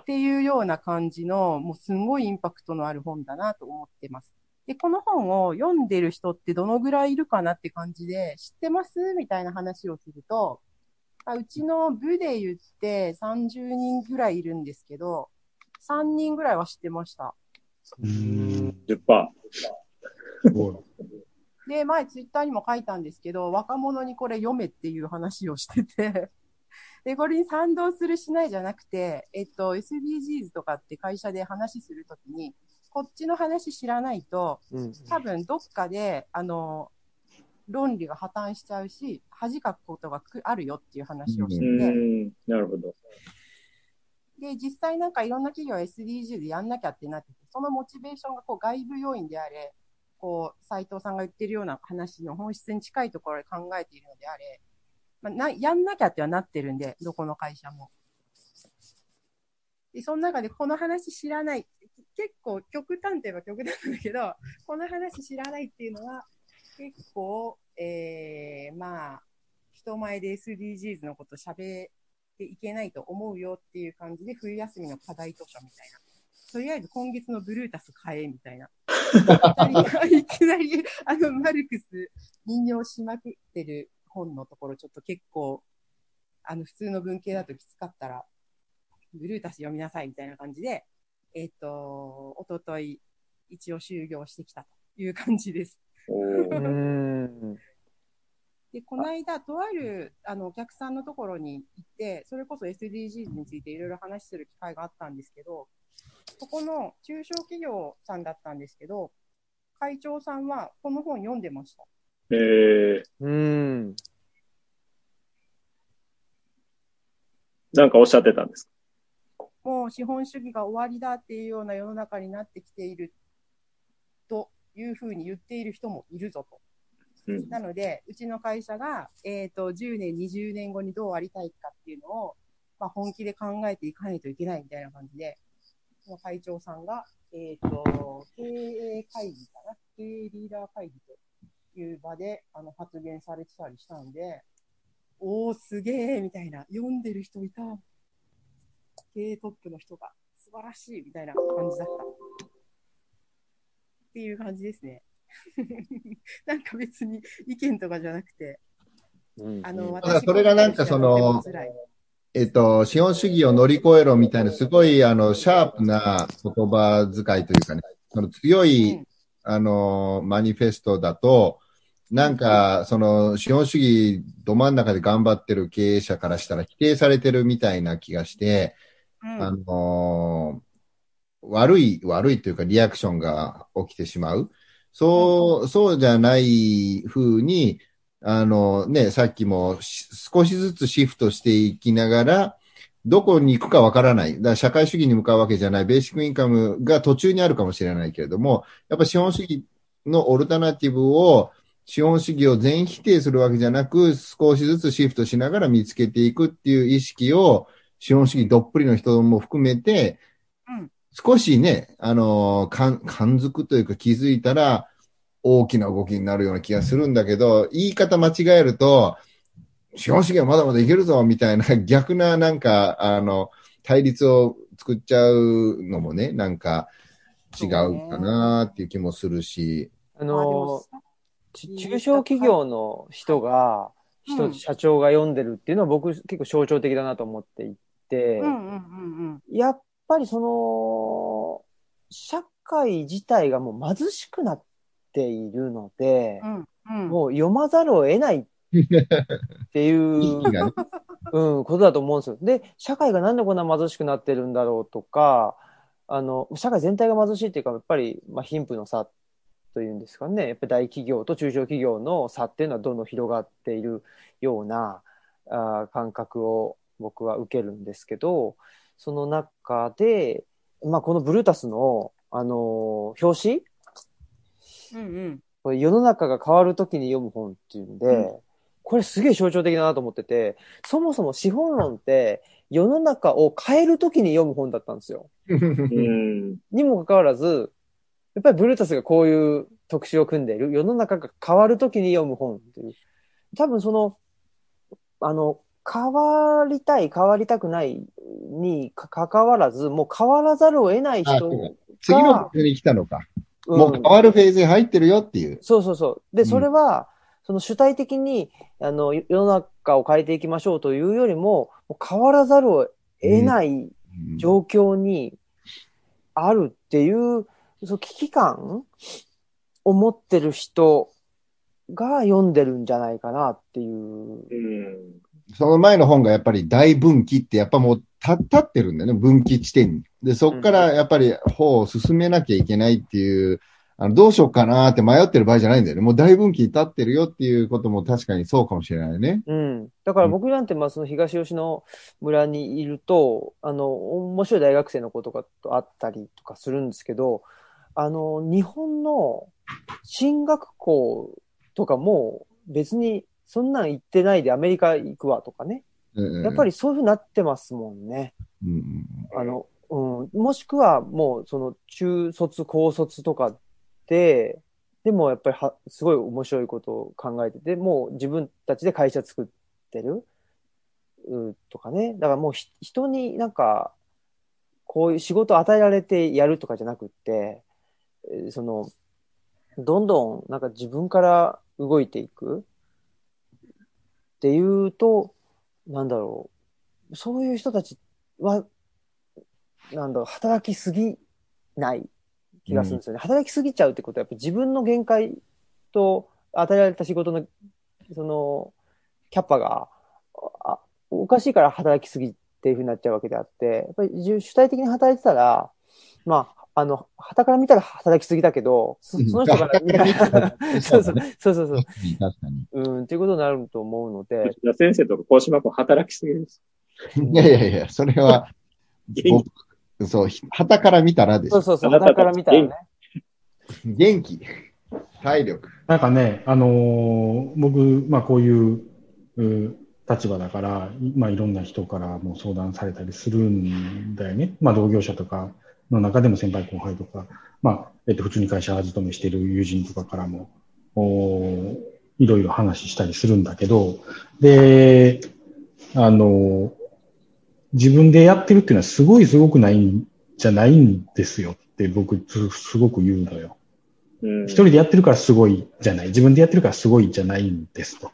っていうような感じの、もうすごいインパクトのある本だなと思ってます。で、この本を読んでる人ってどのぐらいいるかなって感じで、知ってますみたいな話をすると、うちの部で言って30人ぐらいいるんですけど、3人ぐらいは知ってました。うん。10%。すごい。で、前ツイッターにも書いたんですけど、若者にこれ読めっていう話をしててで、これに賛同するしないじゃなくて、えっと、SDGs とかって会社で話するときに、こっちの話知らないと、多分どっかで、あの、論理が破綻しちゃうし、恥かくことがあるよっていう話をしてて。なるほど。で、実際なんかいろんな企業は SDGs でやんなきゃってなってて、そのモチベーションがこう外部要因であれ、こう、斉藤さんが言ってるような話の本質に近いところで考えているのであれ、まあ、なやんなきゃってはなってるんで、どこの会社も。で、その中でこの話知らない、結構極端といえば極端なんだけど、この話知らないっていうのは、結構、えー、まあ、人前で SDGs のこと喋っていけないと思うよっていう感じで、冬休みの課題図書みたいな。とりあえず今月のブルータス買えみたいな。(laughs) いきなり、あの、マルクス引用しまくってる本のところ、ちょっと結構、あの、普通の文系だときつかったら、ブルータス読みなさいみたいな感じで、えっ、ー、と、おととい、一応就業してきたという感じです。(laughs) で、この間、とあるあのお客さんのところに行って、それこそ SDGs についていろいろ話する機会があったんですけど、そこの中小企業さんだったんですけど、会長さんはこの本読んでました。へえー。うん。なんかおっしゃってたんですか？もう資本主義が終わりだっていうような世の中になってきているというふうに言っている人もいるぞと。なので、うちの会社が、えっ、ー、と、10年、20年後にどうありたいかっていうのを、まあ、本気で考えていかないといけないみたいな感じで、その会長さんが、えっ、ー、と、経営会議かな？経営リーダー会議という場で、あの、発言されてたりしたんで、おー、すげーみたいな、読んでる人いた。経営トップの人が素晴らしいみたいな感じだった。っていう感じですね。(laughs) なんか別に意見とかじゃなくて、うん、あの、私それがなんかその、えっと、資本主義を乗り越えろみたいな、すごい、あの、シャープな言葉遣いというかね、その強い、うん、あの、マニフェストだと、なんか、その、資本主義ど真ん中で頑張ってる経営者からしたら否定されてるみたいな気がして、うん、あの悪い、悪いというかリアクションが起きてしまう。そう、そうじゃない風に、あのね、さっきも少しずつシフトしていきながら、どこに行くかわからない。だから社会主義に向かうわけじゃない。ベーシックインカムが途中にあるかもしれないけれども、やっぱ資本主義のオルタナティブを、資本主義を全否定するわけじゃなく、少しずつシフトしながら見つけていくっていう意識を、資本主義どっぷりの人も含めて、少しね、あの、感、感づくというか気づいたら、大きな動きになるような気がするんだけど、言い方間違えると、資本主義はまだまだいけるぞ、みたいな (laughs) 逆ななんか、あの、対立を作っちゃうのもね、なんか違うかなっていう気もするし。あの、中小企業の人が、人、社長が読んでるっていうのは僕結構象徴的だなと思っていて、やっぱりその、社会自体がもう貧しくなっているので、うんうん、もう読まざるを得ないっていう、うん、ことだと思うんですよ。で、社会がなんでこんな貧しくなってるんだろうとか、あの、社会全体が貧しいっていうか、やっぱり、まあ、貧富の差というんですかね、やっぱり大企業と中小企業の差っていうのはどんどん広がっているようなあ感覚を僕は受けるんですけど、その中で、まあ、このブルータスの、あのー、表紙？うんうん。これ世の中が変わるときに読む本っていうんで、うん、これすげえ象徴的だなと思ってて、そもそも資本論って世の中を変えるときに読む本だったんですよ。にもかかわらず、やっぱりブルータスがこういう特集を組んでいる、世の中が変わるときに読む本っていう。多分その、あの、変わりたい、変わりたくないにかかわらず、もう変わらざるを得ない人が。次の国に来たのか。もう変わるフェーズに入ってるよっていう。そうそうそう。で、それは、その主体的に、あの、世の中を変えていきましょうというよりも、も変わらざるを得ない状況にあるっていう、その危機感を持ってる人が読んでるんじゃないかなっていう。うんその前の本がやっぱり大分岐ってやっぱもう立ってるんだよね、分岐地点に。で、そっからやっぱり方を進めなきゃいけないっていう、あのどうしようかなって迷ってる場合じゃないんだよね。もう大分岐立ってるよっていうことも確かにそうかもしれないね。うん。だから僕なんてまあその東吉野村にいると、あの、面白い大学生の子とかと会ったりとかするんですけど、あの、日本の進学校とかも別にそんなん行ってないでアメリカ行くわとかね。やっぱりそういうふうになってますもんね。うん、あの、うん、もしくはもうその中卒、高卒とかで、でもやっぱりは、すごい面白いことを考えてて、もう自分たちで会社作ってる、うとかね。だからもう人になんか、こういう仕事を与えられてやるとかじゃなくって、その、どんどんなんか自分から動いていく。っていうと、なんだろう、そういう人たちは、なんだろう、働きすぎない気がするんですよね。うん、働きすぎちゃうってことは、やっぱ自分の限界と与えられた仕事の、その、キャッパが、あおかしいから働きすぎっていうふうになっちゃうわけであって、やっぱり主体的に働いてたら、まあ、あの、旗から見たら働きすぎだけど、その人から見たら、(laughs) そうそう、そうそうそう。確かに。うん、っていうことになると思うので。先生とか高島君働きすぎです。いやいやいや、それは、そう、旗から見たらです。そうそうそう、旗から見たらね。元気。体力。なんかね、あのー、僕、まあこういうう立場だから、まあいろんな人からも相談されたりするんだよね。まあ同業者とか、の中でも先輩後輩とか、まあ、えっと、普通に会社勤めしている友人とかからも、おいろいろ話したりするんだけど、で、あの、自分でやってるっていうのはすごいすごくないんじゃないんですよって僕すごく言うのよ。一人でやってるからすごいじゃない。自分でやってるからすごいじゃないんですと。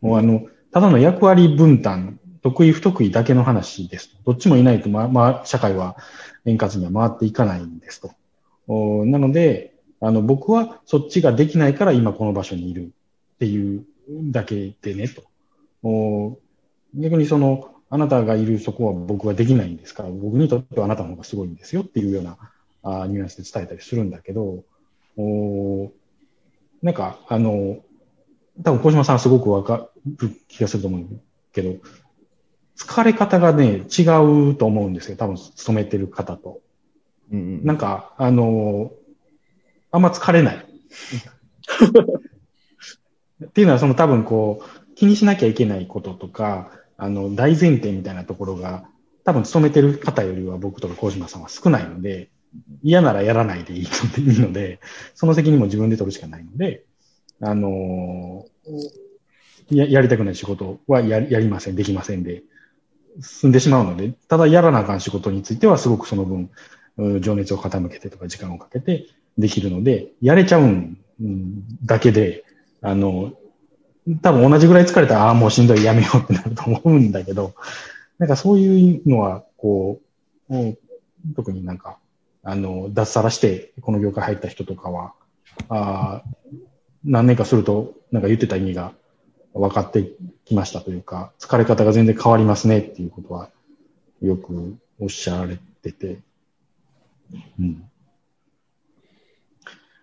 もうあの、ただの役割分担、得意不得意だけの話です。どっちもいないと、まあ、まあ、社会は円滑には回っていかないんですと。おなので、あの、僕はそっちができないから今この場所にいるっていうだけでね、と。逆にその、あなたがいるそこは僕はできないんですから、僕にとってはあなたの方がすごいんですよっていうようなあニュアンスで伝えたりするんだけど、おなんか、あの、多分小島さんはすごくわかる気がすると思うけど、疲れ方がね、違うと思うんですよ。多分、勤めてる方と。うんうん、なんか、あのあんま疲れない。(laughs) っていうのは、その多分こう、気にしなきゃいけないこととか、あの、大前提みたいなところが、多分勤めてる方よりは僕とか小島さんは少ないので、嫌ならやらないでいいので、その責任も自分で取るしかないので、あのややりたくない仕事はややりません、できませんで、進んでしまうので、ただやらなあかん仕事についてはすごくその分、情熱を傾けてとか時間をかけてできるので、やれちゃうんだけで、あの、多分同じぐらい疲れたら、ああ、もうしんどい、やめようってなると思うんだけど、なんかそういうのは、こう、特になんか、あの、脱サラして、この業界入った人とかは、あ何年かすると、なんか言ってた意味が分かってきましたというか、疲れ方が全然変わりますねっていうことはよくおっしゃられてて、うん。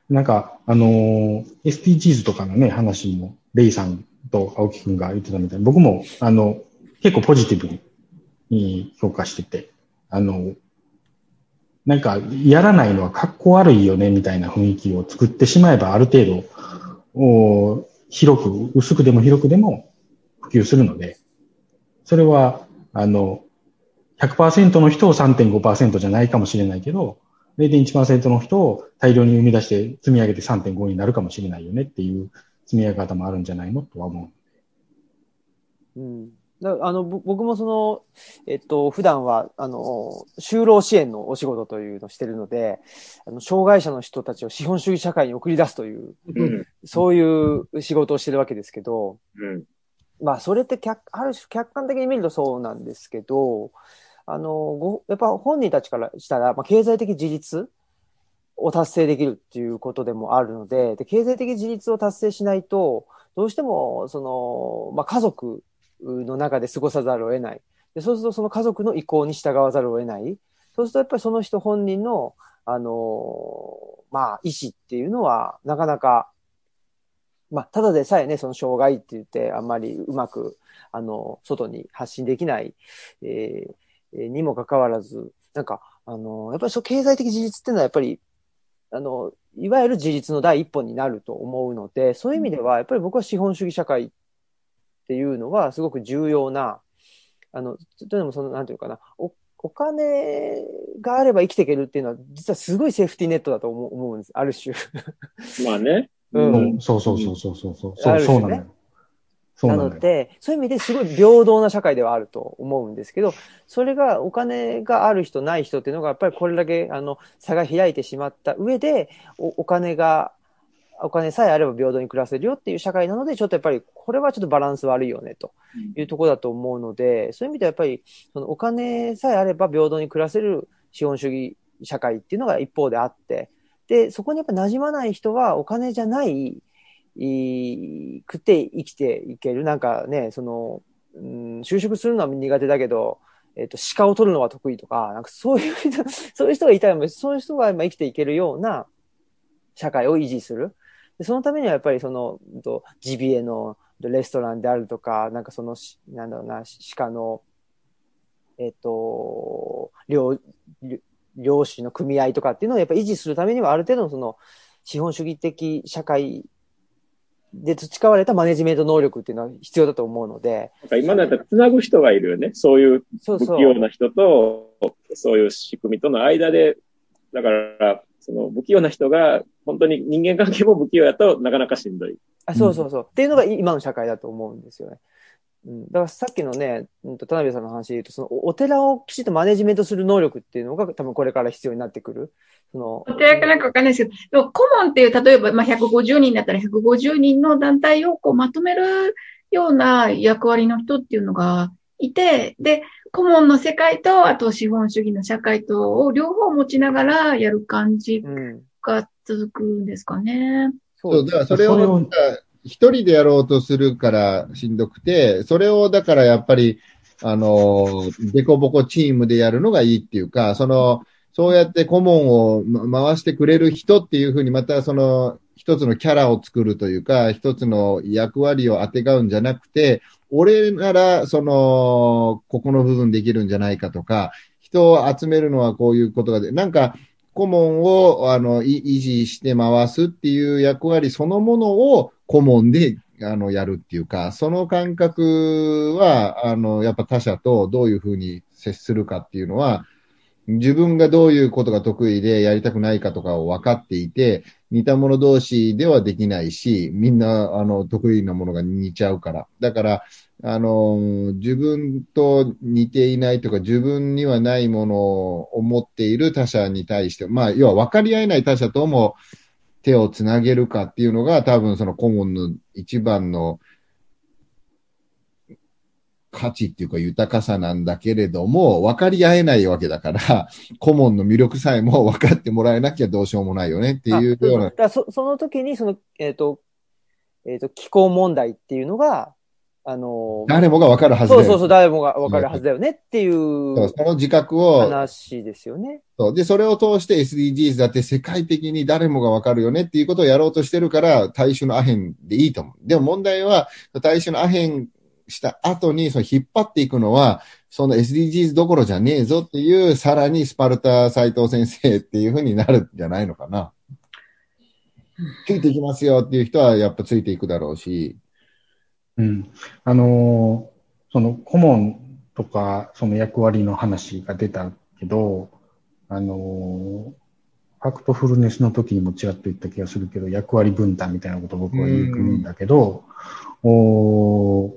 なんか、あのー、SDGs とかのね、話も、レイさんと青木くんが言ってたみたいに、僕も、あの、結構ポジティブに評価してて、あの、なんか、やらないのは格好悪いよね、みたいな雰囲気を作ってしまえば、ある程度、お広く、薄くでも広くでも普及するので、それは、あの、100%の人を3.5%じゃないかもしれないけど、0.1%の人を大量に生み出して積み上げて3.5になるかもしれないよねっていう積み上げ方もあるんじゃないのとは思う。うん。だあの、僕もその、えっと、普段は、あの、就労支援のお仕事というのをしてるので、あの、障害者の人たちを資本主義社会に送り出すというそういう仕事をしてるわけですけど、うん。まあ、それって客、ある種客観的に見るとそうなんですけど、あの、ご、やっぱ本人たちからしたら、まあ、経済的自立を達成できるっていうことでもあるので、で経済的自立を達成しないと、どうしても、その、まあ、家族の中で過ごさざるを得ない。でそうすると、その家族の意向に従わざるを得ない。そうすると、やっぱりその人本人の、あの、まあ、意思っていうのは、なかなか、まあ、ただでさえね、その障害って言って、あんまりうまく、あの、外に発信できない、えー、にもかかわらず、なんか、あの、やっぱりそう、経済的自立っていうのは、やっぱり、あの、いわゆる自立の第一歩になると思うので、そういう意味では、やっぱり僕は資本主義社会っていうのは、すごく重要な、あの、というのも、その、なんていうかな、お、お金があれば生きていけるっていうのは、実はすごいセーフティーネットだと思う思うんです、ある種。(laughs) まあね。うん。そうそうそうそうそうそう。そう、そうなのよ。なので、そういう意味ですごい平等な社会ではあると思うんですけど、それがお金がある人ない人っていうのがやっぱりこれだけあの差が開いてしまった上でお、お金が、お金さえあれば平等に暮らせるよっていう社会なので、ちょっとやっぱりこれはちょっとバランス悪いよねというところだと思うので、そういう意味ではやっぱりそのお金さえあれば平等に暮らせる資本主義社会っていうのが一方であって、で、そこにやっぱ馴染まない人はお金じゃないいくて生きていける。なんかね、その、うん、就職するのは苦手だけど、えっ、ー、と、鹿を取るのは得意とか、なんかそういう人、(laughs) そういう人がいたら、そういう人が今生きていけるような社会を維持する。でそのためにはやっぱりその、ジビエのレストランであるとか、なんかその、なんだろうな、鹿の、えっ、ー、と、漁、漁師の組合とかっていうのをやっぱ維持するためにはある程度のその、資本主義的社会で培われたマネジメント能力っていうのは必要だと思うので。なんか今だったら繋ぐ人がいるよね。そういう不器用な人と、そういう仕組みとの間で、だから、その不器用な人が、本当に人間関係も不器用やとなかなかしんどい。あそうそうそう、うん。っていうのが今の社会だと思うんですよね。うん、だからさっきのね、田辺さんの話で言うと、そのお寺をきちっとマネジメントする能力っていうのが多分これから必要になってくる。その。お寺かなんかわかんないですけど、でも顧問っていう、例えば、まあ、150人だったら150人の団体をこうまとめるような役割の人っていうのがいて、で、顧問の世界と、あと資本主義の社会とを両方持ちながらやる感じが続くんですかね。うん、そう、だからそれを、一人でやろうとするからしんどくて、それをだからやっぱり、あの、デコボコチームでやるのがいいっていうか、その、そうやって顧問を回してくれる人っていうふうに、またその、一つのキャラを作るというか、一つの役割をあてがうんじゃなくて、俺なら、その、ここの部分できるんじゃないかとか、人を集めるのはこういうことがで、なんか、顧問を、あの、維持して回すっていう役割そのものを顧問で、あの、やるっていうか、その感覚は、あの、やっぱ他者とどういうふうに接するかっていうのは、自分がどういうことが得意でやりたくないかとかを分かっていて、似た者同士ではできないし、みんな、あの、得意なものが似ちゃうから。だから、あの、自分と似ていないとか、自分にはないものを持っている他者に対して、まあ、要は分かり合えない他者とも手をつなげるかっていうのが、多分その顧問の一番の価値っていうか豊かさなんだけれども、分かり合えないわけだから、顧問の魅力さえも分かってもらえなきゃどうしようもないよねっていうような。だそその時に、その、えっ、ー、と、えっ、ー、と、気候問題っていうのが、あのー、誰もが分かるはずだよ、ね。そうそうそう、誰もが分かるはずだよねっていう。その自覚を。話ですよね。そう。で、それを通して SDGs だって世界的に誰もが分かるよねっていうことをやろうとしてるから、大衆のアヘンでいいと思う。でも問題は、大衆のアヘンした後に、その引っ張っていくのは、その SDGs どころじゃねえぞっていう、さらにスパルタ斎藤先生っていうふうになるんじゃないのかな。ついていきますよっていう人はやっぱついていくだろうし。うん。あの、その顧問とか、その役割の話が出たけど、あのー、ファクトフルネスの時にもちらっと言った気がするけど、役割分担みたいなことを僕は言うんだけど、お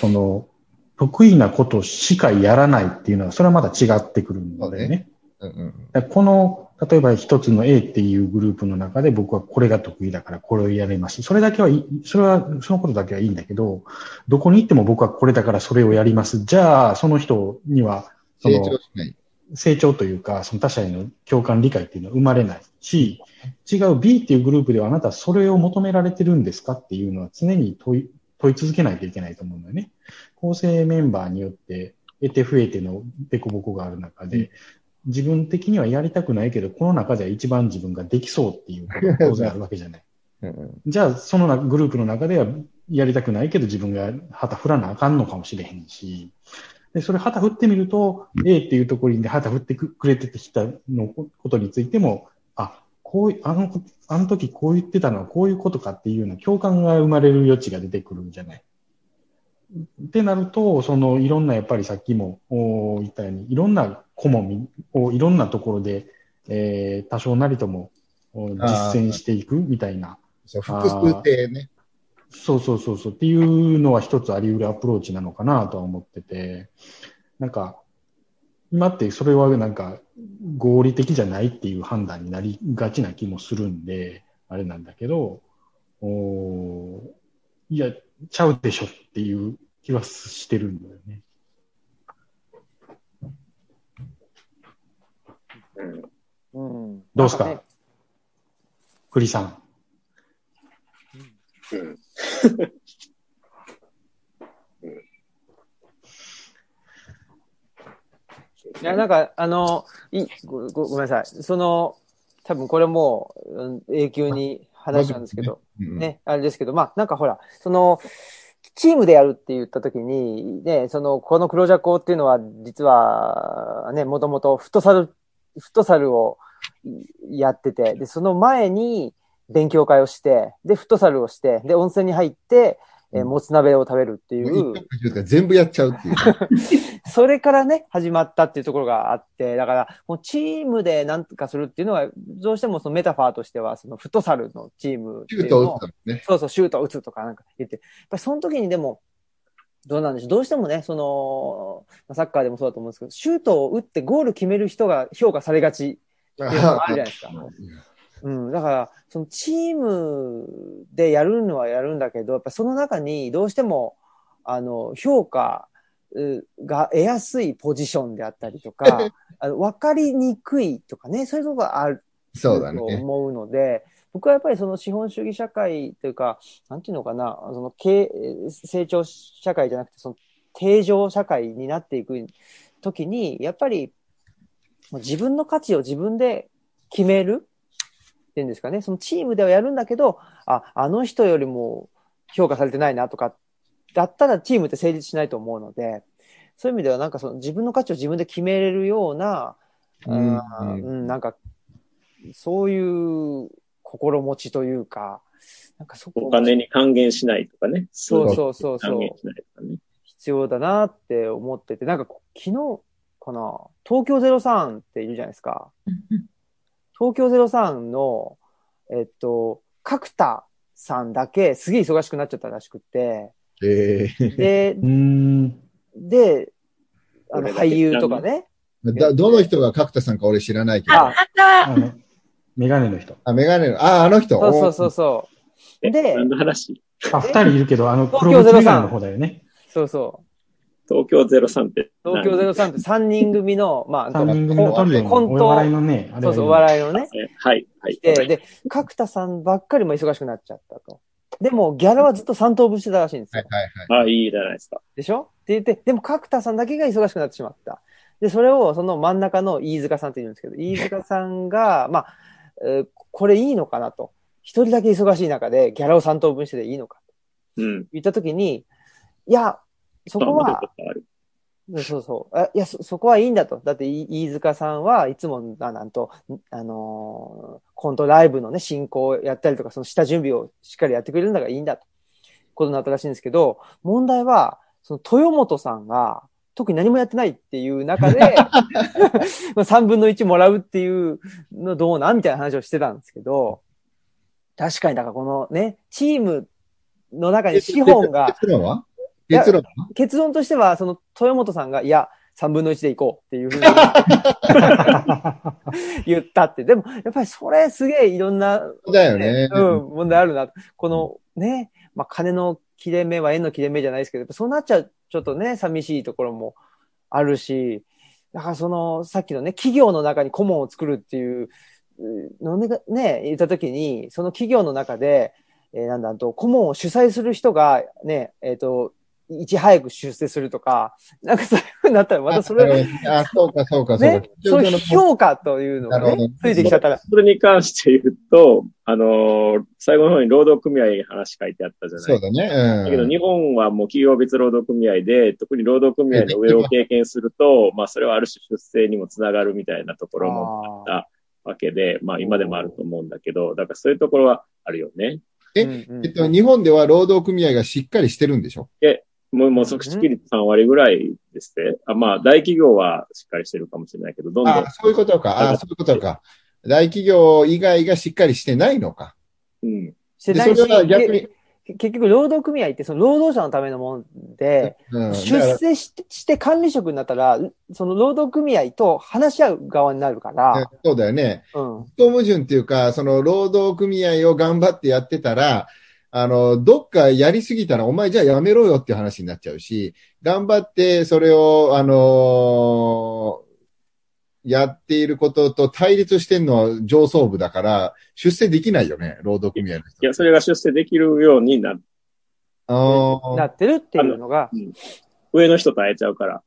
その、得意なことしかやらないっていうのは、それはまだ違ってくるんだよね。うんうん、この、例えば一つの A っていうグループの中で僕はこれが得意だからこれをやれます。それだけはいい、それは、そのことだけはいいんだけど、どこに行っても僕はこれだからそれをやります。じゃあ、その人には、その、成長というか、その他者への共感理解っていうのは生まれないし、違う B っていうグループではあなたはそれを求められてるんですかっていうのは常に問い、問い続けないといけないと思うんだよね。構成メンバーによって得て増えての凸凹がある中で、自分的にはやりたくないけど、この中では一番自分ができそうっていうことが当然あるわけじゃない。じゃあ、そのグループの中ではやりたくないけど自分が旗振らなあかんのかもしれへんし、で、それ旗振ってみると、A っていうところで旗振ってくれてきたのことについても、あ、こういう、あの、あの時こう言ってたのはこういうことかっていうような共感が生まれる余地が出てくるんじゃない。ってなると、そのいろんなやっぱりさっきも言ったように、いろんな顧問をいろんなところで、えー、多少なりとも実践していくみたいな。そう、複数定ね。そうそうそうそうっていうのは一つあり得るアプローチなのかなとは思ってて、なんか、今ってそれはなんか合理的じゃないっていう判断になりがちな気もするんで、あれなんだけど、おいや、ちゃうでしょっていう気はしてるんだよね。うん、どうですか、ね、栗さん。うん。いや、なんか、あの、いごごごめんなさい。その、多分これも永久に話なんですけど、ね、ね、あれですけど、まあ、なんかほら、その、チームでやるって言ったときに、ね、その、この黒ジャコっていうのは、実は、ね、もともとフットサル、フットサルをやってて、で、その前に勉強会をして、で、フットサルをして、で、温泉に入って、えー、もつ鍋を食べるっていう。全部やっちゃうっていう。(laughs) それからね、始まったっていうところがあって、だから、もうチームで何とかするっていうのは、どうしてもそのメタファーとしては、そのフットサルのチームシュートを打つね。そうそう、シュートを打つとかなんか言って、やっぱりその時にでも、どうなんでしょう。どうしてもね、その、サッカーでもそうだと思うんですけど、シュートを打ってゴール決める人が評価されがちあるじゃないですか。うん、だから、そのチームでやるのはやるんだけど、やっぱその中にどうしても、あの、評価が得やすいポジションであったりとか、(laughs) あの分かりにくいとかね、そういうとこがある。と思うので、僕はやっぱりその資本主義社会というか、なんていうのかな、その経成長社会じゃなくて、その定常社会になっていくときに、やっぱり自分の価値を自分で決める？っていうんですかね、そのチームではやるんだけど、あ、あの人よりも評価されてないなとか、だったらチームって成立しないと思うので、そういう意味ではなんかその自分の価値を自分で決めれるような、うん、うん、なんか、そういう心持ちというか、なんかそこ。お金に還元しないとかね。そうそうそうそう。ね、必要だなって思ってて、なんか昨日かな、東京03っているじゃないですか。東京03の、えっと、角田さんだけすげえ忙しくなっちゃったらしくて、えー、で、(laughs) で、あの、俳優とかね。だどの人が角田さんか俺知らないけど。あ、あの、メガネの人。あ、メガネの、あ、あの人。そうそうそうそう。で、何の話？あ、二人いるけど、あの、黒縁メガネの方だよね。そうそう。東京03って。東京03って3人組の、まあ、3人組のコント。お笑いのね、そうそう、お笑いのね。はい、はい。で、で、角田さんばっかりも忙しくなっちゃったと。でも、ギャラはずっと3等分してたらしいんですよ。はいはいはい。あ、いいじゃないですか。でしょ？って言って、でも角田さんだけが忙しくなってしまった。で、それをその真ん中の飯塚さんって言うんですけど、飯塚さんが、(laughs) まあ、えー、これいいのかなと。一人だけ忙しい中でギャラを3等分してていいのかと。うん。言ったときに、いや、そこは、そうそう。あいやそ、そこはいいんだと。だって、飯塚さんはいつも、あなんと、あのー、コントライブのね、進行をやったりとか、その下準備をしっかりやってくれるんだからいいんだと。ことになったらしいんですけど、問題は、その豊本さんが、特に何もやってないっていう中で、(laughs) (laughs) 3分の1もらうっていうのどうなんみたいな話をしてたんですけど、確かに、だからこのね、チームの中に資本が、結論？は結論としては、その、豊本さんが、いや、3分の1でいこうっていうふうに (laughs) 言ったって。でも、やっぱりそれすげえいろんな、だよね。うん、問題あるな。このね、まあ、金の切れ目は縁の切れ目じゃないですけど、そうなっちゃう、ちょっとね、寂しいところもあるし、だからその、さっきのね、企業の中に顧問を作るっていうのね、ね、言ったときに、その企業の中で、えー、なんだと、顧問を主催する人が、ね、えっ、ー、と、いち早く出世するとか、なんかそういうふうになったら、またそれ、あ、そうか、そうか、そうか。ね、そういう評価というのがね、ついてきちゃったら。それに関して言うと、あのー、最後の方に労働組合話書いてあったじゃないそうだね。うん。だけど日本はもう企業別労働組合で、特に労働組合の上を経験すると、まあそれはある種出世にもつながるみたいなところもあったわけで、まあ今でもあると思うんだけど、だからそういうところはあるよね。え、えっと、日本では労働組合がしっかりしてるんでしょ？え、もう、もう、即死率3割ぐらいですね。あまあ、大企業はしっかりしてるかもしれないけど、どんどん。あそういうことか。あそういうことか。大企業以外がしっかりしてないのか。うん。してないし、それは逆に。結局、労働組合ってその労働者のためのもので、うん、出世して管理職になったら、その労働組合と話し合う側になるから。そうだよね。うん。矛盾っていうか、その労働組合を頑張ってやってたら、あの、どっかやりすぎたら、お前じゃあやめろよっていう話になっちゃうし、頑張ってそれを、あのー、やっていることと対立してんのは上層部だから、出世できないよね、労働組合の人。いや、それが出世できるようになる。なってるっていうのが。うん、上の人と会えちゃうから。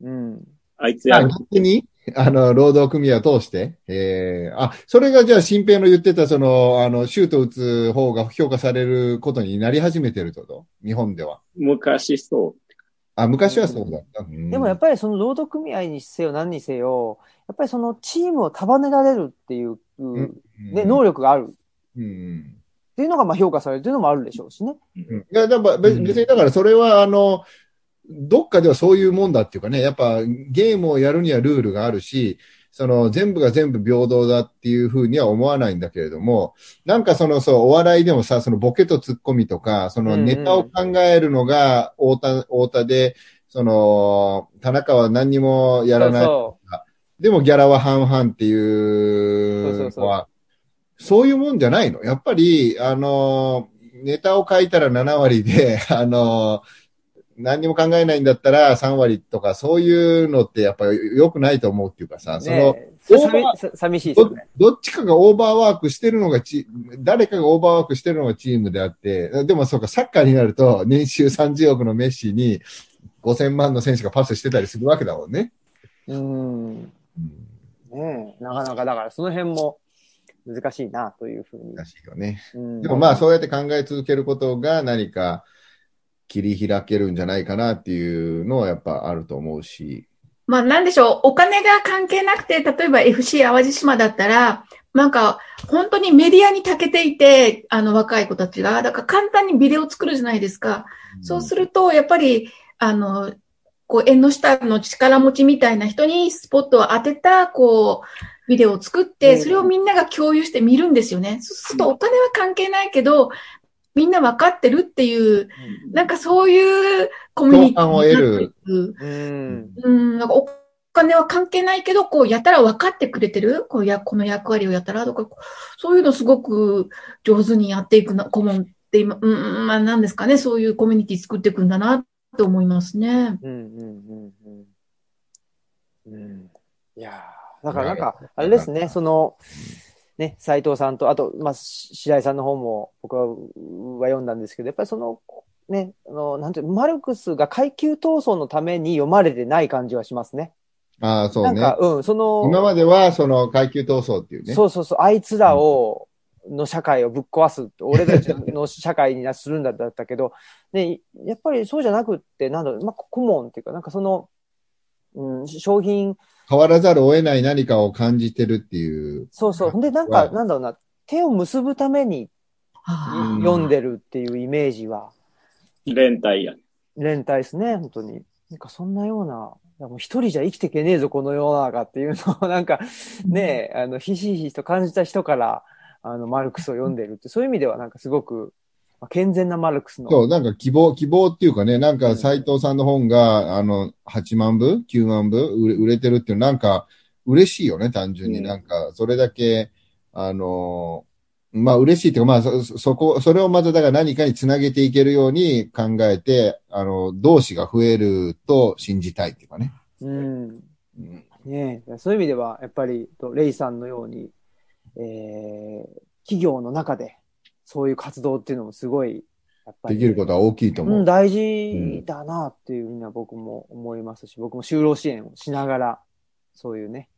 うん。あいつや。逆に？(laughs) あの、労働組合を通して、ええー、あ、それがじゃあ、新平の言ってた、その、あの、シュート打つ方が評価されることになり始めてるってこと日本では。昔そう。あ、昔はそうだった。うん、でもやっぱりその労働組合にせよ何にせよ、やっぱりそのチームを束ねられるっていう、うん、ね、能力がある。うん。っていうのがまあ評価されるっていうのもあるでしょうしね。うん、いや、だから別にだからそれはあの、どっかではそういうもんだっていうかね、やっぱゲームをやるにはルールがあるし、その全部が全部平等だっていうふうには思わないんだけれども、なんかそのそう、お笑いでもさ、そのボケとツッコミとか、そのネタを考えるのが太田、太田で、その、田中は何にもやらないでもギャラは半々っていうのは、そういうもんじゃないの？やっぱり、あの、ネタを書いたら7割で、あの、何にも考えないんだったら3割とかそういうのってやっぱり良くないと思うっていうかさ、その、寂しいですねど。どっちかがオーバーワークしてるのがチ誰かがオーバーワークしてるのがチームであって、でもそうか、サッカーになると年収30億のメッシに5000万の選手がパスしてたりするわけだもんね。うん。ねなかなかだからその辺も難しいなというふうに。難しいよね。でもまあそうやって考え続けることが何か、切り開けるんじゃないかなっていうのはやっぱあると思うし。まあなんでしょう、お金が関係なくて、例えば FC 淡路島だったら、なんか本当にメディアに長けていて、あの若い子たちが、だから簡単にビデオ作るじゃないですか。うん、そうすると、やっぱり、あの、こう縁の下の力持ちみたいな人にスポットを当てた、こう、ビデオを作って、それをみんなが共有して見るんですよね。そうするとお金は関係ないけど、みんな分かってるっていう、うん、なんかそういうコミュニティを得る。うん。うん、なんかお金は関係ないけど、こう、やったら分かってくれてるこうや、この役割をやったらとか、そういうのすごく上手にやっていくな、顧問って今、うん、まあ何ですかね、そういうコミュニティ作っていくんだなと思いますね。うん、うん、うん、うん。うん。いやだからなんか、あれですね、その、ね、斎藤さんと、あと、まあ、白井さんの方も僕は読んだんですけど、やっぱりその、ね、あの、なんていう、マルクスが階級闘争のために読まれてない感じはしますね。ああ、そうね。なんか、うん、その、今までは、その階級闘争っていうね。そうそうそう、あいつらを、の社会をぶっ壊す、俺たちの社会にするんだったけど、(laughs) ね、やっぱりそうじゃなくって、なんだろう、まあ、顧問っていうか、なんかその、うん、商品、変わらざるを得ない何かを感じてるっていう。そうそう。で、なんか、なんだろうな、手を結ぶために読んでるっていうイメージは。連帯や。連帯ですね、本当に。なんかそんなような、もう一人じゃ生きていけねえぞ、この世の中っていうのを、(laughs) なんか、ね、あの、ひしひしと感じた人から、あの、マルクスを読んでるって、そういう意味ではなんかすごく、健全なマルクスの。そう、なんか希望、希望っていうかね、なんか斎藤さんの本が、あの、8万部 ?9 万部？売れ売れてるっていう、なんか嬉しいよね、単純に。うんなんか、それだけ、あの、まあ嬉しいっていうか、まあそ、そこ、それをまただから何かにつなげていけるように考えて、あの、同志が増えると信じたいっていうかね。うん。うんねえそういう意味では、やっぱり、とレイさんのように、えー、企業の中で、そういう活動っていうのもすごい、やっぱり。できることは大きいと思う。うん、大事だなっていうふうには僕も思いますし、僕も就労支援をしながら、そういうね、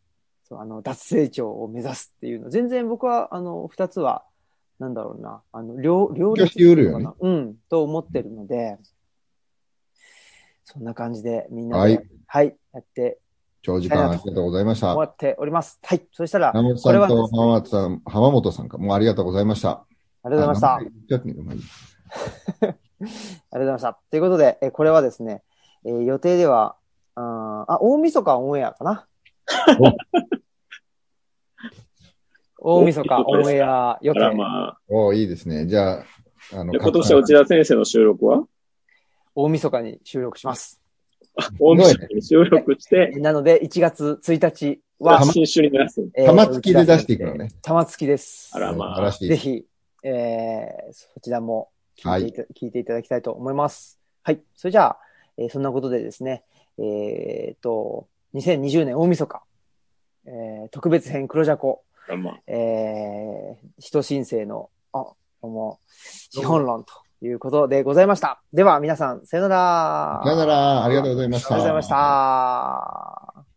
そうあの、脱成長を目指すっていうの、全然僕は、あの、二つは、なんだろうな、あの、両、両立っていうのかな？うん、と思ってるので、そんな感じでみんなで、はいはい、やって長時間ありがとうございました。終わっております。はい。そしたら、山本さんとね浜本さん、浜本さんか、もうありがとうございました。ありがとうございました。(laughs) ありがとうございました。ということで、えこれはですね、えー予定では、あーあ、大晦日オンエアかな？大晦日オンエア予あら定。まあ。おーいいですね。じゃあ、あの、で今年は内田先生の収録は？大晦日に収録します。大晦日に収録して、なので、1月1日は、新種に出す。えー玉突きで出していくのね。玉突きです。あらまあ素晴らしいぜひ、えー、そちらも聞いていた,、聞いていただきたいと思います。はい。それじゃあ、えーそんなことでですね、えー、と、2020年大晦日、えー、特別編黒ジャコ。えー、人申請の、あ、どうも、資本論ということでございました。では皆さん、さよなら。さよなら、ありがとうございました。ありがとうございました。